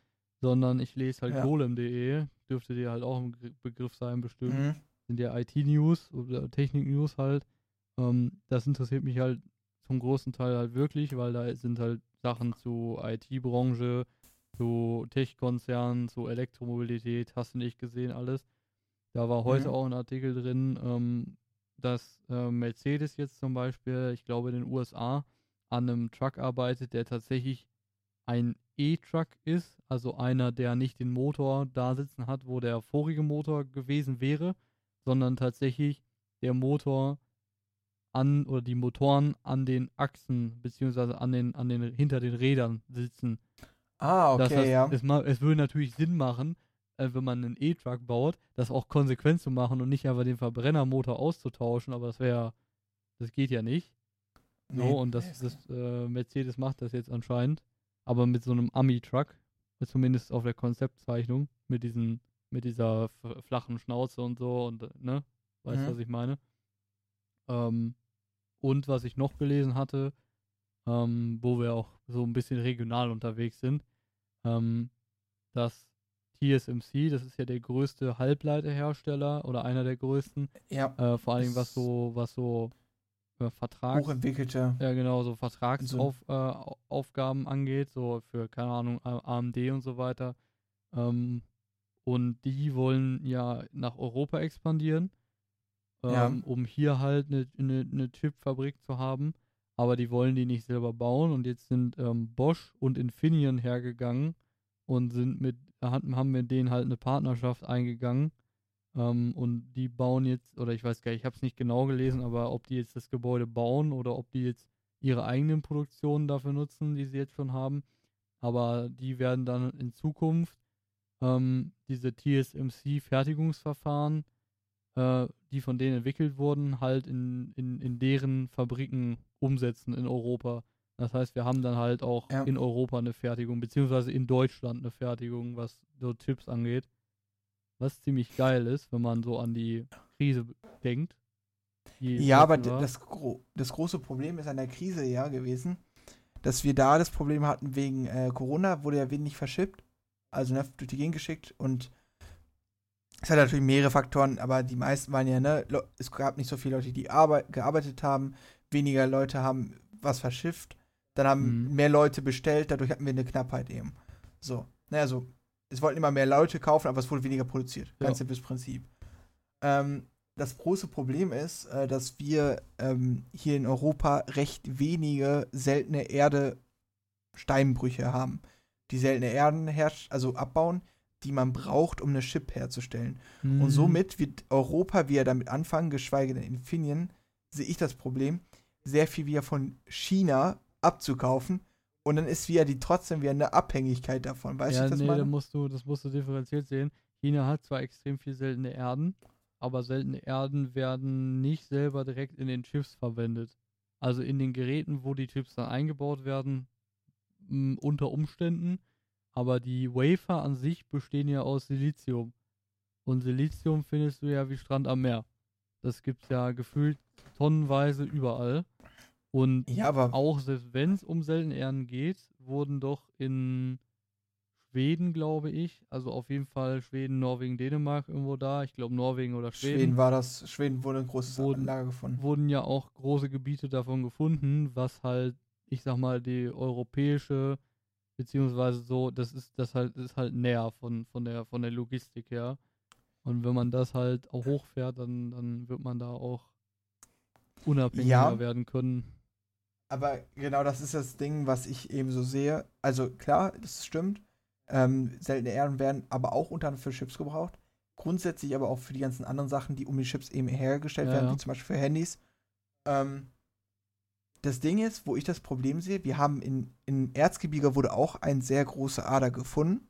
sondern ich lese halt
Ja.
golem.de, dürfte dir halt auch ein Begr- Begriff sein bestimmt.
Mhm.
Sind ja IT-News oder Technik-News halt. Ähm, das interessiert mich halt zum großen Teil halt wirklich, weil da sind halt Sachen zu IT-Branche, zu Tech-Konzernen, zu Elektromobilität, hast du nicht gesehen alles. Da war heute
Mhm.
auch ein Artikel drin, ähm, dass äh, Mercedes jetzt zum Beispiel, ich glaube in den USA, an einem Truck arbeitet, der tatsächlich ein E-Truck ist, also einer, der nicht den Motor da sitzen hat, wo der vorige Motor gewesen wäre, sondern tatsächlich der Motor an oder die Motoren an den Achsen beziehungsweise an den an den hinter den Rädern sitzen.
Ah, okay,
Das heißt,
ja.
es, es würde natürlich Sinn machen, äh, wenn man einen E-Truck baut, das auch konsequent zu machen und nicht einfach den Verbrennermotor auszutauschen, aber das wäre, das geht ja nicht. So,
Nee,
und das, das äh, Mercedes macht das jetzt anscheinend, aber mit so einem Ami-Truck, zumindest auf der Konzeptzeichnung, mit diesen, mit dieser flachen Schnauze und so und, äh, ne, weißt du,
Mhm.
was ich meine? Ähm, und was ich noch gelesen hatte, ähm, wo wir auch so ein bisschen regional unterwegs sind, ähm, dass TSMC, das ist ja der größte Halbleiterhersteller oder einer der größten,
ja,
äh, vor allem was so, was so äh, Vertrags,
hochentwickelte.
ja genau, so Vertragsaufgaben äh, Au- Aufgaben angeht, so für, keine Ahnung, AMD und so weiter. Ähm, und die wollen ja nach Europa expandieren, ähm,
Ja.
um hier halt eine ne, ne Chipfabrik zu haben. Aber die wollen die nicht selber bauen und jetzt sind ähm, Bosch und Infineon hergegangen und sind mit, haben mit denen halt eine Partnerschaft eingegangen. Ähm, und die bauen jetzt, oder ich weiß gar nicht, ich habe es nicht genau gelesen, aber ob die jetzt das Gebäude bauen oder ob die jetzt ihre eigenen Produktionen dafür nutzen, die sie jetzt schon haben. Aber die werden dann in Zukunft ähm, diese TSMC-Fertigungsverfahren, äh, die von denen entwickelt wurden, halt in, in, in deren Fabriken umsetzen in Europa. Das heißt, wir haben dann halt auch
Ja.
in Europa eine Fertigung, beziehungsweise in Deutschland eine Fertigung, was so Chips angeht. Was ziemlich geil ist, wenn man so an die Krise denkt. die
Ja, aber
war.
das, gro das große Problem ist an der Krise ja gewesen, dass wir da das Problem hatten wegen äh, Corona, wurde ja wenig verschippt, also ne, durch die Gegend geschickt und es hat natürlich mehrere Faktoren, aber die meisten waren ja, ne, es gab nicht so viele Leute, die arbeit gearbeitet haben, weniger Leute haben was verschifft, dann haben
Mhm.
mehr Leute bestellt, dadurch hatten wir eine Knappheit eben. So, ne, also es wollten immer mehr Leute kaufen, aber es wurde weniger produziert. Ganz
Ja.
simples Prinzip. Ähm, das große Problem ist, äh, dass wir ähm, hier in Europa recht wenige seltene Erde Steinbrüche haben. Die seltene Erden herrscht, also abbauen, die man braucht, um eine Chip herzustellen. Und
Mhm.
somit wird Europa wieder damit anfangen, geschweige denn Infineon, sehe ich das Problem, sehr viel wieder von China abzukaufen. Und dann ist wieder die trotzdem wieder eine Abhängigkeit davon. Weißt
ja,
du, was
nee, da
meine?
musst du, das musst du differenziert sehen. China hat zwar extrem viel seltene Erden, aber seltene Erden werden nicht selber direkt in den Chips verwendet. Also in den Geräten, wo die Chips dann eingebaut werden, m, unter Umständen. Aber die Wafer an sich bestehen ja aus Silizium. Und Silizium findest du ja wie Strand am Meer. Das gibt's ja gefühlt tonnenweise überall. Und
Ja, aber
auch selbst wenn es um seltene Erden geht, wurden doch in Schweden, glaube ich, also auf jeden Fall Schweden, Norwegen, Dänemark irgendwo da, ich glaube Norwegen oder Schweden,
Schweden war das, Schweden wurde ein großes
Wurden-
Lager gefunden.
wurden ja auch große Gebiete davon gefunden, was halt, ich sag mal, die europäische, beziehungsweise so, das ist das halt, ist halt näher von, von der von der Logistik her. Und wenn man das halt auch hochfährt, dann, dann wird man da auch unabhängiger
Ja.
werden können.
Aber genau das ist das Ding, was ich eben so sehe. Also klar, das stimmt. Ähm, seltene Erden werden aber auch unter anderem für Chips gebraucht. Grundsätzlich aber auch für die ganzen anderen Sachen, die um die Chips eben hergestellt
Ja,
werden,
ja.
wie zum Beispiel für Handys. Ähm, das Ding ist, wo ich das Problem sehe, wir haben in, in Erzgebirge wurde auch eine sehr große Ader gefunden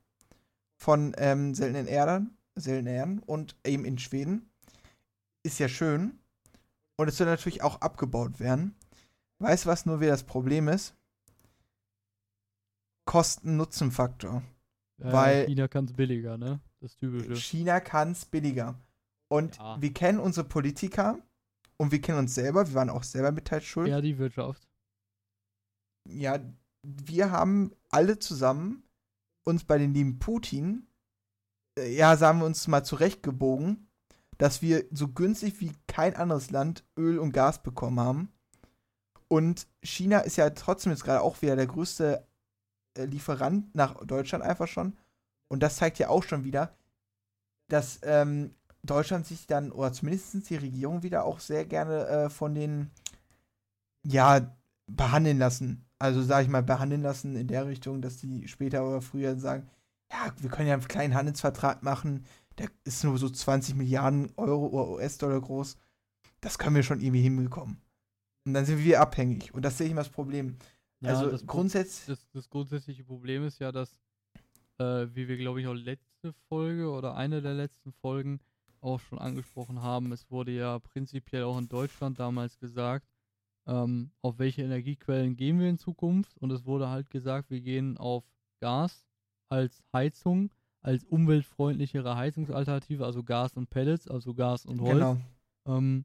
von ähm, seltenen Erden, seltenen Erden und eben in Schweden. Ist ja schön. Und es soll natürlich auch abgebaut werden. Weißt du, was nur wieder das Problem ist? Kosten-Nutzen-Faktor.
Ja,
Weil-
China kann es billiger, ne? Das typische.
China kann es billiger. Und
Ja.
wir kennen unsere Politiker und wir kennen uns selber. Wir waren auch selber mit schuld.
Ja, die Wirtschaft.
ja, wir haben alle zusammen uns bei den lieben Putin, äh, ja, sagen wir uns mal zurechtgebogen, dass wir so günstig wie kein anderes Land Öl und Gas bekommen haben. Und China ist ja trotzdem jetzt gerade auch wieder der größte äh, Lieferant nach Deutschland einfach schon. Und das zeigt ja auch schon wieder, dass ähm, Deutschland sich dann, oder zumindest die Regierung wieder auch sehr gerne äh, von den, ja, behandeln lassen. Also, sage ich mal, behandeln lassen in der Richtung, dass die später oder früher sagen, ja, wir können ja einen kleinen Handelsvertrag machen, der ist nur so 20 Milliarden Euro oder US-Dollar groß. Das können wir schon irgendwie hinbekommen. Und dann sind wir abhängig. Und das sehe ich immer das Problem. Ja, also das grundsätzlich.
Das, das, grundsätzliche Problem ist ja, dass, äh, wie wir glaube ich auch letzte Folge oder eine der letzten Folgen auch schon angesprochen haben, es wurde ja prinzipiell auch in Deutschland damals gesagt, ähm, auf welche Energiequellen gehen wir in Zukunft. Und es wurde halt gesagt, wir gehen auf Gas als Heizung, als umweltfreundlichere Heizungsalternative, also Gas und Pellets, also Gas und Holz. Genau. Ähm,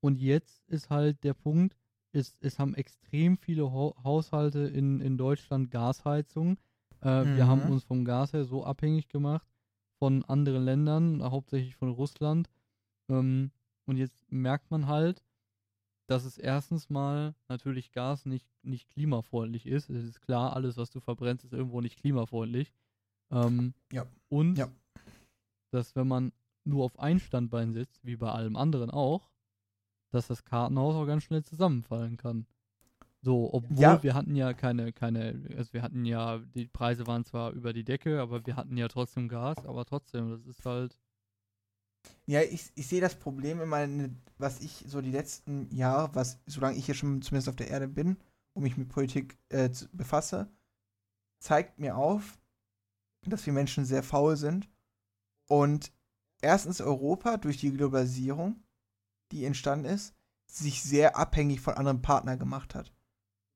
und jetzt ist halt der Punkt, es, es haben extrem viele Ho Haushalte in, in Deutschland Gasheizung. Äh, mhm. Wir haben mhm. uns vom Gas her so abhängig gemacht von anderen Ländern, hauptsächlich von Russland. Ähm, und jetzt merkt man halt, dass es erstens mal natürlich Gas nicht, nicht klimafreundlich ist. Es ist klar, alles, was du verbrennst, ist irgendwo nicht klimafreundlich. Ähm,
ja.
Und
ja.
dass wenn man nur auf ein Standbein sitzt, wie bei allem anderen auch, dass das Kartenhaus auch ganz schnell zusammenfallen kann. So, obwohl ja. wir hatten ja keine, keine, also wir hatten ja, die Preise waren zwar über die Decke, aber wir hatten ja trotzdem Gas, aber trotzdem, das ist halt.
Ja, ich, ich sehe das Problem immer, was ich so die letzten Jahre, was, solange ich hier schon zumindest auf der Erde bin und mich mit Politik äh, befasse, zeigt mir auf, dass wir Menschen sehr faul sind und erstens Europa durch die Globalisierung die entstanden ist, sich sehr abhängig von anderen Partnern gemacht hat.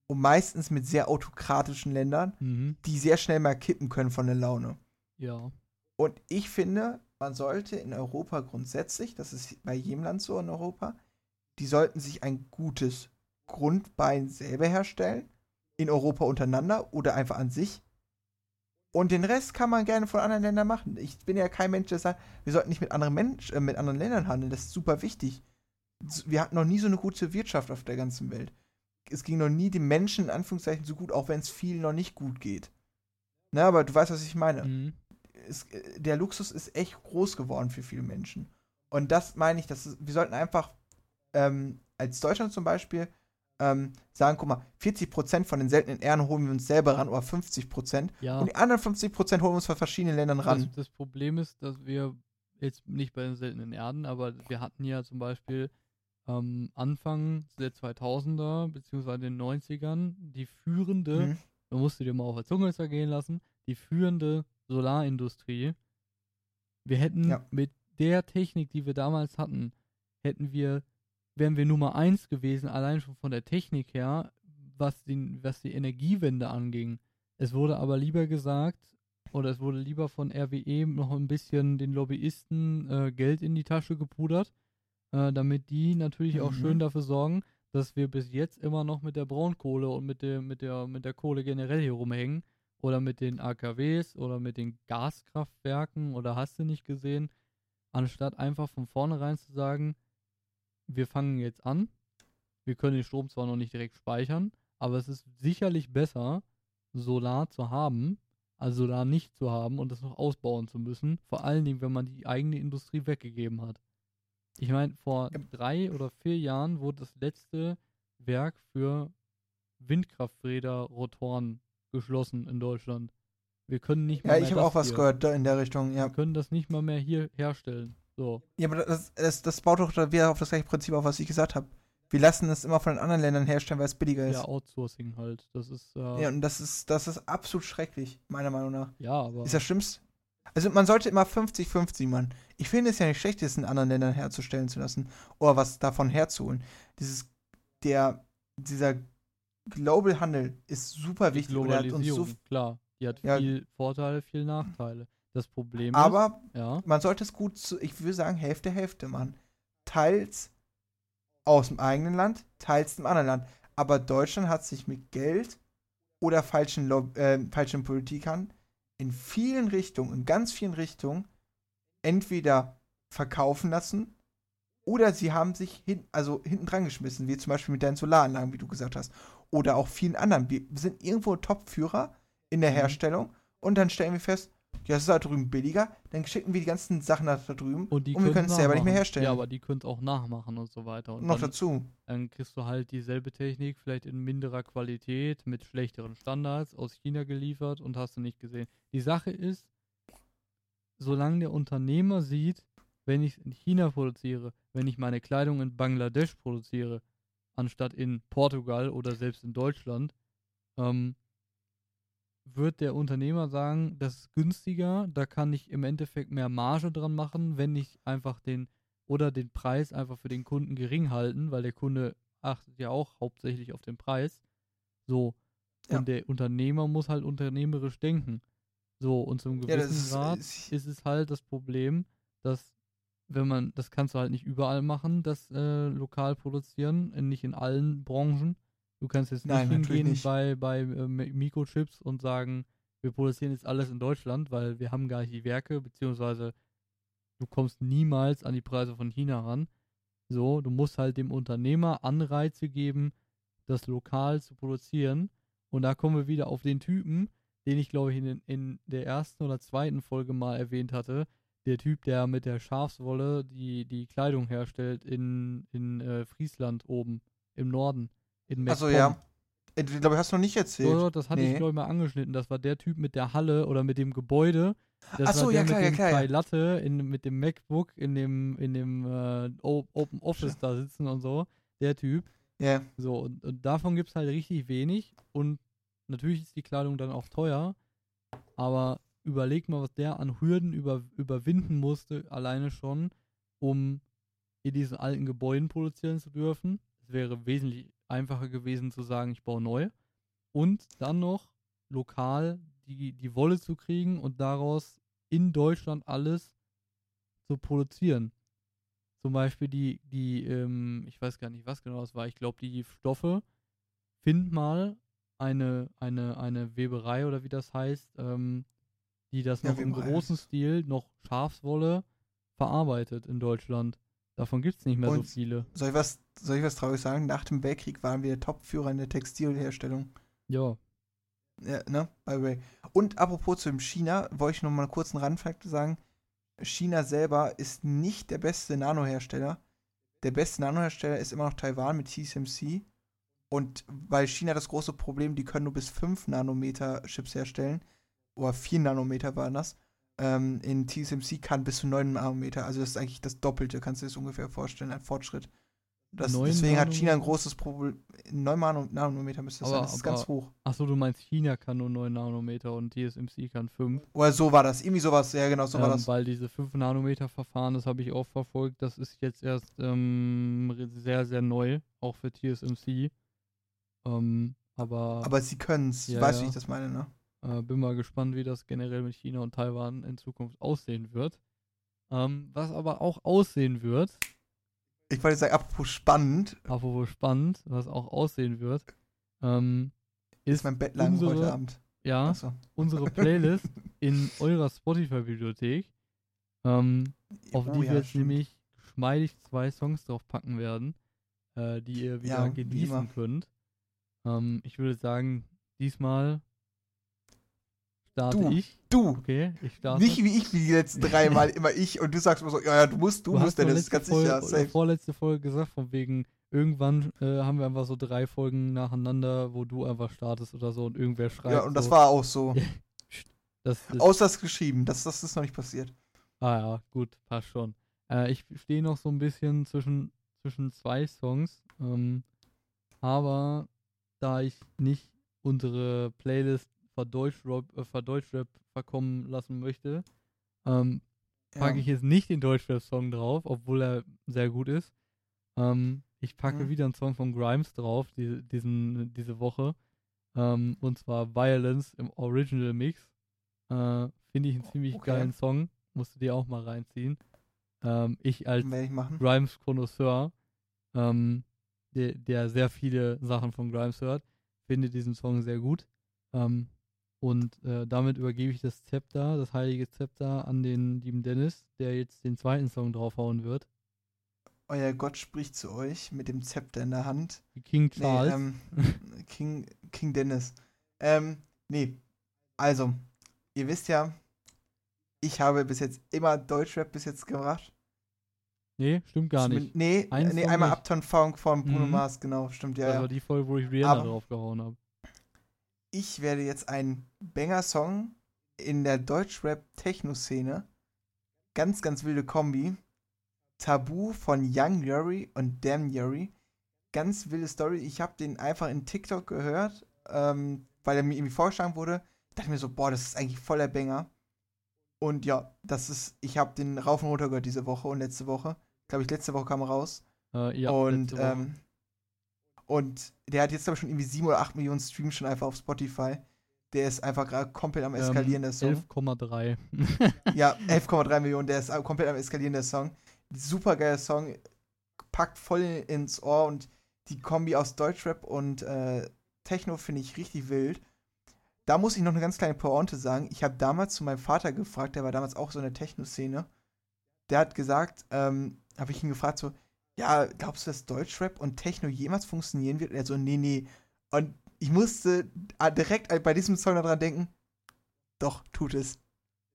Und meistens mit sehr autokratischen Ländern, mhm. die sehr schnell mal kippen können von der Laune.
Ja.
Und ich finde, man sollte in Europa grundsätzlich, das ist bei jedem Land so in Europa, die sollten sich ein gutes Grundbein selber herstellen, in Europa untereinander oder einfach an sich. Und den Rest kann man gerne von anderen Ländern machen. Ich bin ja kein Mensch, der sagt, wir sollten nicht mit anderen Menschen, äh, mit anderen Ländern handeln. Das ist super wichtig wir hatten noch nie so eine gute Wirtschaft auf der ganzen Welt. Es ging noch nie den Menschen in Anführungszeichen so gut, auch wenn es vielen noch nicht gut geht. Na, aber du weißt, was ich meine. Mhm. Es, äh, der Luxus ist echt groß geworden für viele Menschen. Und das meine ich, dass wir sollten einfach ähm, als Deutschland zum Beispiel ähm, sagen, guck mal, 40% von den seltenen Ehren holen wir uns selber ran oder 50%.
Ja.
Und die anderen 50% holen wir uns von verschiedenen Ländern ran.
Das, das Problem ist, dass wir jetzt nicht bei den seltenen Erden, aber wir hatten ja zum Beispiel ähm, Anfang der 2000er beziehungsweise den 90ern die führende, mhm. man musste dir mal auf der Zunge zergehen lassen, die führende Solarindustrie. Wir hätten ja. mit der Technik, die wir damals hatten, hätten wir, wären wir Nummer eins gewesen, allein schon von der Technik her, was die, was die Energiewende anging. Es wurde aber lieber gesagt, oder es wurde lieber von RWE noch ein bisschen den Lobbyisten äh, Geld in die Tasche gepudert äh, damit die natürlich auch schön mhm. dafür sorgen, dass wir bis jetzt immer noch mit der Braunkohle und mit der, mit der, mit der Kohle generell hier rumhängen. Oder mit den AKWs oder mit den Gaskraftwerken. Oder hast du nicht gesehen, anstatt einfach von vornherein zu sagen, wir fangen jetzt an, wir können den Strom zwar noch nicht direkt speichern, aber es ist sicherlich besser, Solar zu haben, als Solar nicht zu haben und das noch ausbauen zu müssen, vor allen Dingen, wenn man die eigene Industrie weggegeben hat. Ich meine, vor ja. drei oder vier Jahren wurde das letzte Werk für Windkrafträder, Rotoren geschlossen in Deutschland. Wir können nicht
mehr. Ja, ich habe auch was hier. gehört in der Richtung, ja.
Wir können das nicht mal mehr hier herstellen. So.
Ja, aber das, das, das baut doch wieder auf das gleiche Prinzip auf, was ich gesagt habe. Wir lassen es immer von den anderen Ländern herstellen, weil es billiger ist.
Ja, Outsourcing halt. Das ist. Äh
ja, und das ist, das ist absolut schrecklich, meiner Meinung nach.
Ja, aber.
Ist das Schlimmste. Also man sollte immer 50-50 machen. Ich finde es ja nicht schlecht, es in anderen Ländern herzustellen zu lassen oder was davon herzuholen. Dieses, der, dieser Global Handel ist super die wichtig.
Globalisierung, so klar. Die hat ja, viel Vorteile, viel Nachteile. Das Problem
aber
ist, ja.
man sollte es gut, zu, ich würde sagen, Hälfte, Hälfte machen. Teils aus dem eigenen Land, teils dem anderen Land. Aber Deutschland hat sich mit Geld oder falschen, äh, falschen Politikern in vielen Richtungen, in ganz vielen Richtungen, entweder verkaufen lassen oder sie haben sich hin, also hinten dran geschmissen, wie zum Beispiel mit deinen Solaranlagen, wie du gesagt hast. Oder auch vielen anderen. Wir sind irgendwo Top-Führer in der
Mhm.
Herstellung und dann stellen wir fest, ja, das ist da drüben billiger, dann schicken wir die ganzen Sachen da drüben
Und, die
und wir können es selber nicht mehr herstellen.
Ja, aber die können es auch nachmachen und so weiter. Und
noch
dann,
dazu.
dann kriegst du halt dieselbe Technik, vielleicht in minderer Qualität, mit schlechteren Standards, aus China geliefert und hast du nicht gesehen. Die Sache ist, solange der Unternehmer sieht, wenn ich in China produziere, wenn ich meine Kleidung in Bangladesch produziere, anstatt in Portugal oder selbst in Deutschland, ähm, wird der Unternehmer sagen, das ist günstiger, da kann ich im Endeffekt mehr Marge dran machen, wenn ich einfach den oder den Preis einfach für den Kunden gering halten, weil der Kunde achtet ja auch hauptsächlich auf den Preis. So. Und
Ja.
der Unternehmer muss halt unternehmerisch denken. So, und zum
Ja,
gewissen
ist,
Grad
ist,
ist es halt das Problem, dass wenn man, das kannst du halt nicht überall machen, das äh, lokal produzieren, nicht in allen Branchen. Du kannst jetzt
Nein,
nicht
natürlich
hingehen
nicht.
bei, bei äh, Mi- Mikrochips und sagen, wir produzieren jetzt alles in Deutschland, weil wir haben gar nicht die Werke, beziehungsweise du kommst niemals an die Preise von China ran. So, du musst halt dem Unternehmer Anreize geben, das lokal zu produzieren. Und da kommen wir wieder auf den Typen, den ich glaube ich in, in der ersten oder zweiten Folge mal erwähnt hatte. Der Typ, der mit der Schafswolle die, die Kleidung herstellt in, in äh, Friesland oben im Norden. In
Achso,
MacPom.
ja. Ich glaube, hast du noch nicht erzählt.
So, das hatte ich
Nee.
glaube ich mal angeschnitten. Das war der Typ mit der Halle oder mit dem Gebäude. Das
Ach so,
war der
ja, klar,
mit
ja,
dem
klar,
zwei Latte in, mit dem MacBook in dem in dem äh, Open Office da sitzen und so. Der Typ.
Ja.
So, und, und davon gibt es halt richtig wenig. Und natürlich ist die Kleidung dann auch teuer. Aber überleg mal, was der an Hürden über, überwinden musste, alleine schon, um in diesen alten Gebäuden produzieren zu dürfen. Es wäre wesentlich einfacher gewesen zu sagen, ich baue neu. Und dann noch lokal die, die Wolle zu kriegen und daraus in Deutschland alles zu produzieren. Zum Beispiel die, die, ähm, ich weiß gar nicht, was genau das war, ich glaube, die Stoffe, find mal eine, eine, eine Weberei oder wie das heißt, ähm, die das
Ja,
noch im großen Stil, noch Schafswolle verarbeitet in Deutschland. Davon gibt es nicht mehr so
Und-
viele.
Soll ich was, soll ich was traurig sagen? Nach dem Weltkrieg waren wir Topführer in der Textilherstellung.
Ja,
Ja, ne? By the way. Und apropos zu dem China, wollte ich noch mal kurz einen Randfakt sagen. China selber ist nicht der beste Nanohersteller. Der beste Nanohersteller ist immer noch Taiwan mit TSMC. Und bei China das große Problem, die können nur bis 5 Nanometer Chips herstellen. Oder 4 Nanometer waren das. Ähm, in TSMC kann bis zu 9 Nanometer. Also das ist eigentlich das Doppelte, kannst du dir das ungefähr vorstellen, ein Fortschritt. Das,
9
deswegen hat China ein großes Problem. 9 Nano- Nanometer müsste das
Aber-
sein. Das ist ganz hoch.
Achso, du meinst, China kann nur 9 Nanometer und TSMC kann 5.
Oder so war das. Irgendwie sowas. Ja, genau, so war
ähm,
das.
Weil diese 5 Nanometer Verfahren, das habe ich auch verfolgt, das ist jetzt erst ähm, sehr, sehr neu, auch für TSMC. Ähm, aber,
Aber sie können es.
Ja,
weißt du,
ja.
wie ich das meine, ne?
Äh, bin mal gespannt, wie das generell mit China und Taiwan in Zukunft aussehen wird. Ähm, was aber auch aussehen wird,
Ich wollte sagen, apropos spannend,
apropos spannend, was auch aussehen wird, ähm,
ist
ist
mein Bett lang
unsere-
heute Abend.
ja
Achso.
unsere Playlist in eurer Spotify-Bibliothek, ähm, auf
Oh
die
ja,
wir jetzt
stimmt.
nämlich geschmeidig zwei Songs drauf packen werden, äh, die ihr wieder
Ja,
genießen
immer.
könnt. Ähm, ich würde sagen, diesmal starte
Du,
ich.
Du,
Okay, ich starte.
nicht wie ich, wie die letzten drei Mal immer ich und du sagst immer so, ja, ja, du musst, du,
Du
musst, denn das ist ganz
letzte
sicher.
Folge,
Safe.
vorletzte Folge gesagt, von wegen, irgendwann äh, haben wir einfach so drei Folgen nacheinander, wo du einfach startest oder so und irgendwer schreibt.
Ja, und das
so,
war auch so.
Das
Außer das geschrieben, das, das ist noch nicht passiert.
Ah ja, gut, passt schon. Äh, ich stehe noch so ein bisschen zwischen, zwischen zwei Songs, ähm, aber da ich nicht unsere Playlist Verdeutschrap, äh, Verdeutschrap verkommen lassen möchte, ähm, packe
Ja.
ich jetzt nicht den Deutschrap-Song drauf, obwohl er sehr gut ist. Ähm, ich packe
Mhm.
wieder einen Song von Grimes drauf, die, diesen, diese Woche. Ähm, und zwar Violence im Original Mix. Äh, Finde ich einen ziemlich
Okay.
geilen Song. Musst du dir auch mal reinziehen. Ähm, ich als
Werde ich machen.
Grimes Connoisseur, ähm, der, der sehr viele Sachen von Grimes hört, finde diesen Song sehr gut. Ähm, Und äh, damit übergebe ich das Zepter, das heilige Zepter, an den lieben Dennis, der jetzt den zweiten Song draufhauen wird.
Euer Gott spricht zu euch mit dem Zepter in der Hand.
King Charles.
Nee, ähm, King, King Dennis. Ähm, nee. Also, ihr wisst ja, ich habe bis jetzt immer Deutschrap bis jetzt gebracht.
nee, stimmt gar nicht.
Nee, nee einmal. Uptown Funk von Bruno
Mhm.
Mars, genau, stimmt, ja,
das
ja.
war die Folge, wo ich Rihanna
Aber-
draufgehauen habe.
Ich werde jetzt einen Banger-Song in der Deutschrap-Techno-Szene. Ganz, ganz wilde Kombi. Tabu von Young Yuri und Damn Yuri. Ganz wilde Story. Ich habe den einfach in TikTok gehört, ähm, weil er mir irgendwie vorgeschlagen wurde. Dachte mir so, boah, das ist eigentlich voller Banger. Und ja, das ist, ich habe den rauf und runter gehört diese Woche und letzte Woche. Glaube ich, letzte Woche kam er raus.
Äh, ja,
und, ähm, und der hat jetzt, glaube ich, schon irgendwie 7 oder 8 Millionen Streams schon einfach auf Spotify. Der ist einfach gerade komplett am Eskalieren, der Song.
11,3.
Ja, 11,3 Millionen, der ist komplett am Eskalieren, der Song. Super geiler Song, packt voll ins Ohr und die Kombi aus Deutschrap und äh, Techno finde ich richtig wild. Da muss ich noch eine ganz kleine Pointe sagen. Ich habe damals zu meinem Vater gefragt, der war damals auch so in der Techno-Szene. Der hat gesagt, ähm, habe ich ihn gefragt, so, ja, glaubst du, dass Deutschrap und Techno jemals funktionieren wird? Und er so, nee, nee. Und ich musste ah, direkt bei diesem Song daran denken, doch, tut es.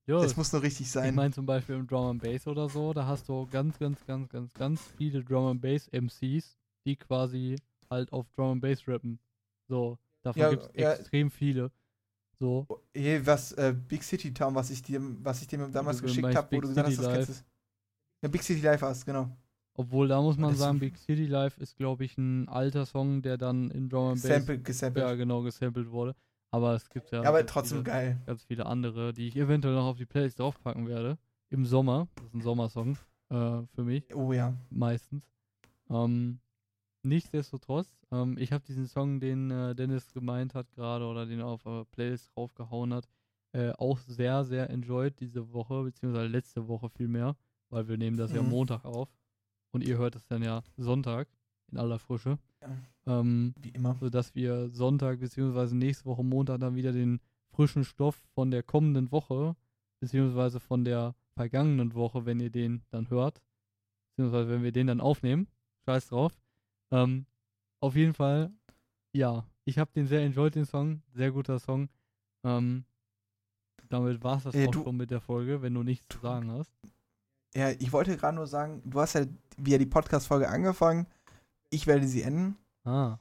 Jo,
Es muss nur richtig
ich
sein.
meine zum Beispiel im Drum and Bass oder so, da hast du ganz, ganz, ganz, ganz, ganz viele Drum and Bass MCs, die quasi halt auf Drum and Bass rappen. So, davon
Ja,
gibt es
ja.
extrem viele. So,
Hey, was, äh, Big City Town, was ich dir, was ich dir damals geschickt habe, wo
Big
du gesagt hast, das kennst. Ja, Big City Live war's, genau.
Obwohl da muss man
Das-
sagen, Big City Life ist, glaube ich, ein alter Song, der dann in Drum and Bass
Sample, gesampelt.
ja, genau gesampelt wurde. Aber es gibt ja,
Ja, aber
ganz
trotzdem
viele,
geil.
ganz viele andere, die ich eventuell noch auf die Playlist draufpacken werde. Im Sommer. Das ist ein Sommersong äh, für mich.
Oh ja.
meistens. Ähm, nichtsdestotrotz, ähm, ich habe diesen Song, den äh, Dennis gemeint hat gerade oder den er auf äh, Playlist draufgehauen hat, äh, auch sehr, sehr enjoyed diese Woche, beziehungsweise letzte Woche vielmehr, weil wir nehmen das ja
Mhm.
Montag auf und ihr hört es dann ja Sonntag in aller Frische.
Ja.
Ähm,
Wie immer.
sodass wir Sonntag beziehungsweise nächste Woche Montag dann wieder den frischen Stoff von der kommenden Woche beziehungsweise von der vergangenen Woche, wenn ihr den dann hört, beziehungsweise wenn wir den dann aufnehmen, scheiß drauf. Ähm, auf jeden Fall, ja, ich habe den sehr enjoyed, den Song, sehr guter Song. Ähm, damit war es das
Äh,
auch schon mit der Folge, wenn du nichts zu sagen hast.
Ja, ich wollte gerade nur sagen, du hast ja wieder die Podcast-Folge angefangen. Ich werde sie enden.
Ah,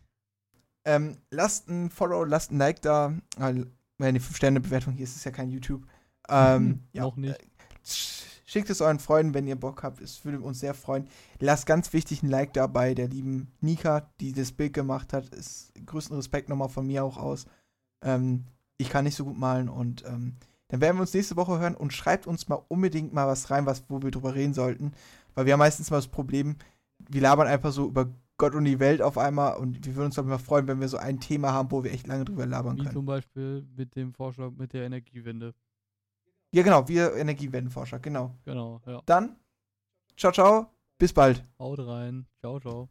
Ähm, lasst ein Follow, lasst ein Like da. Weil, eine 5-Sterne-Bewertung hier ist, ist ja kein YouTube. Ähm, ja,
noch nicht.
sch- Schickt es euren Freunden, wenn ihr Bock habt. Es würde uns sehr freuen. Lasst ganz wichtig ein Like da bei der lieben Nika, die das Bild gemacht hat. Ist größten Respekt nochmal von mir auch aus. Ähm, ich kann nicht so gut malen und ähm, dann werden wir uns nächste Woche hören und schreibt uns mal unbedingt mal was rein, was, wo wir drüber reden sollten. Weil wir haben meistens mal das Problem, wir labern einfach so über Gott und die Welt auf einmal und wir würden uns aber immer freuen, wenn wir so ein Thema haben, wo wir echt lange drüber labern
Wie
können.
zum Beispiel mit dem Vorschlag mit der Energiewende.
Ja, genau, wir Energiewendenforscher, genau.
Genau, ja.
Dann, ciao, ciao, bis bald.
Haut rein. Ciao, ciao.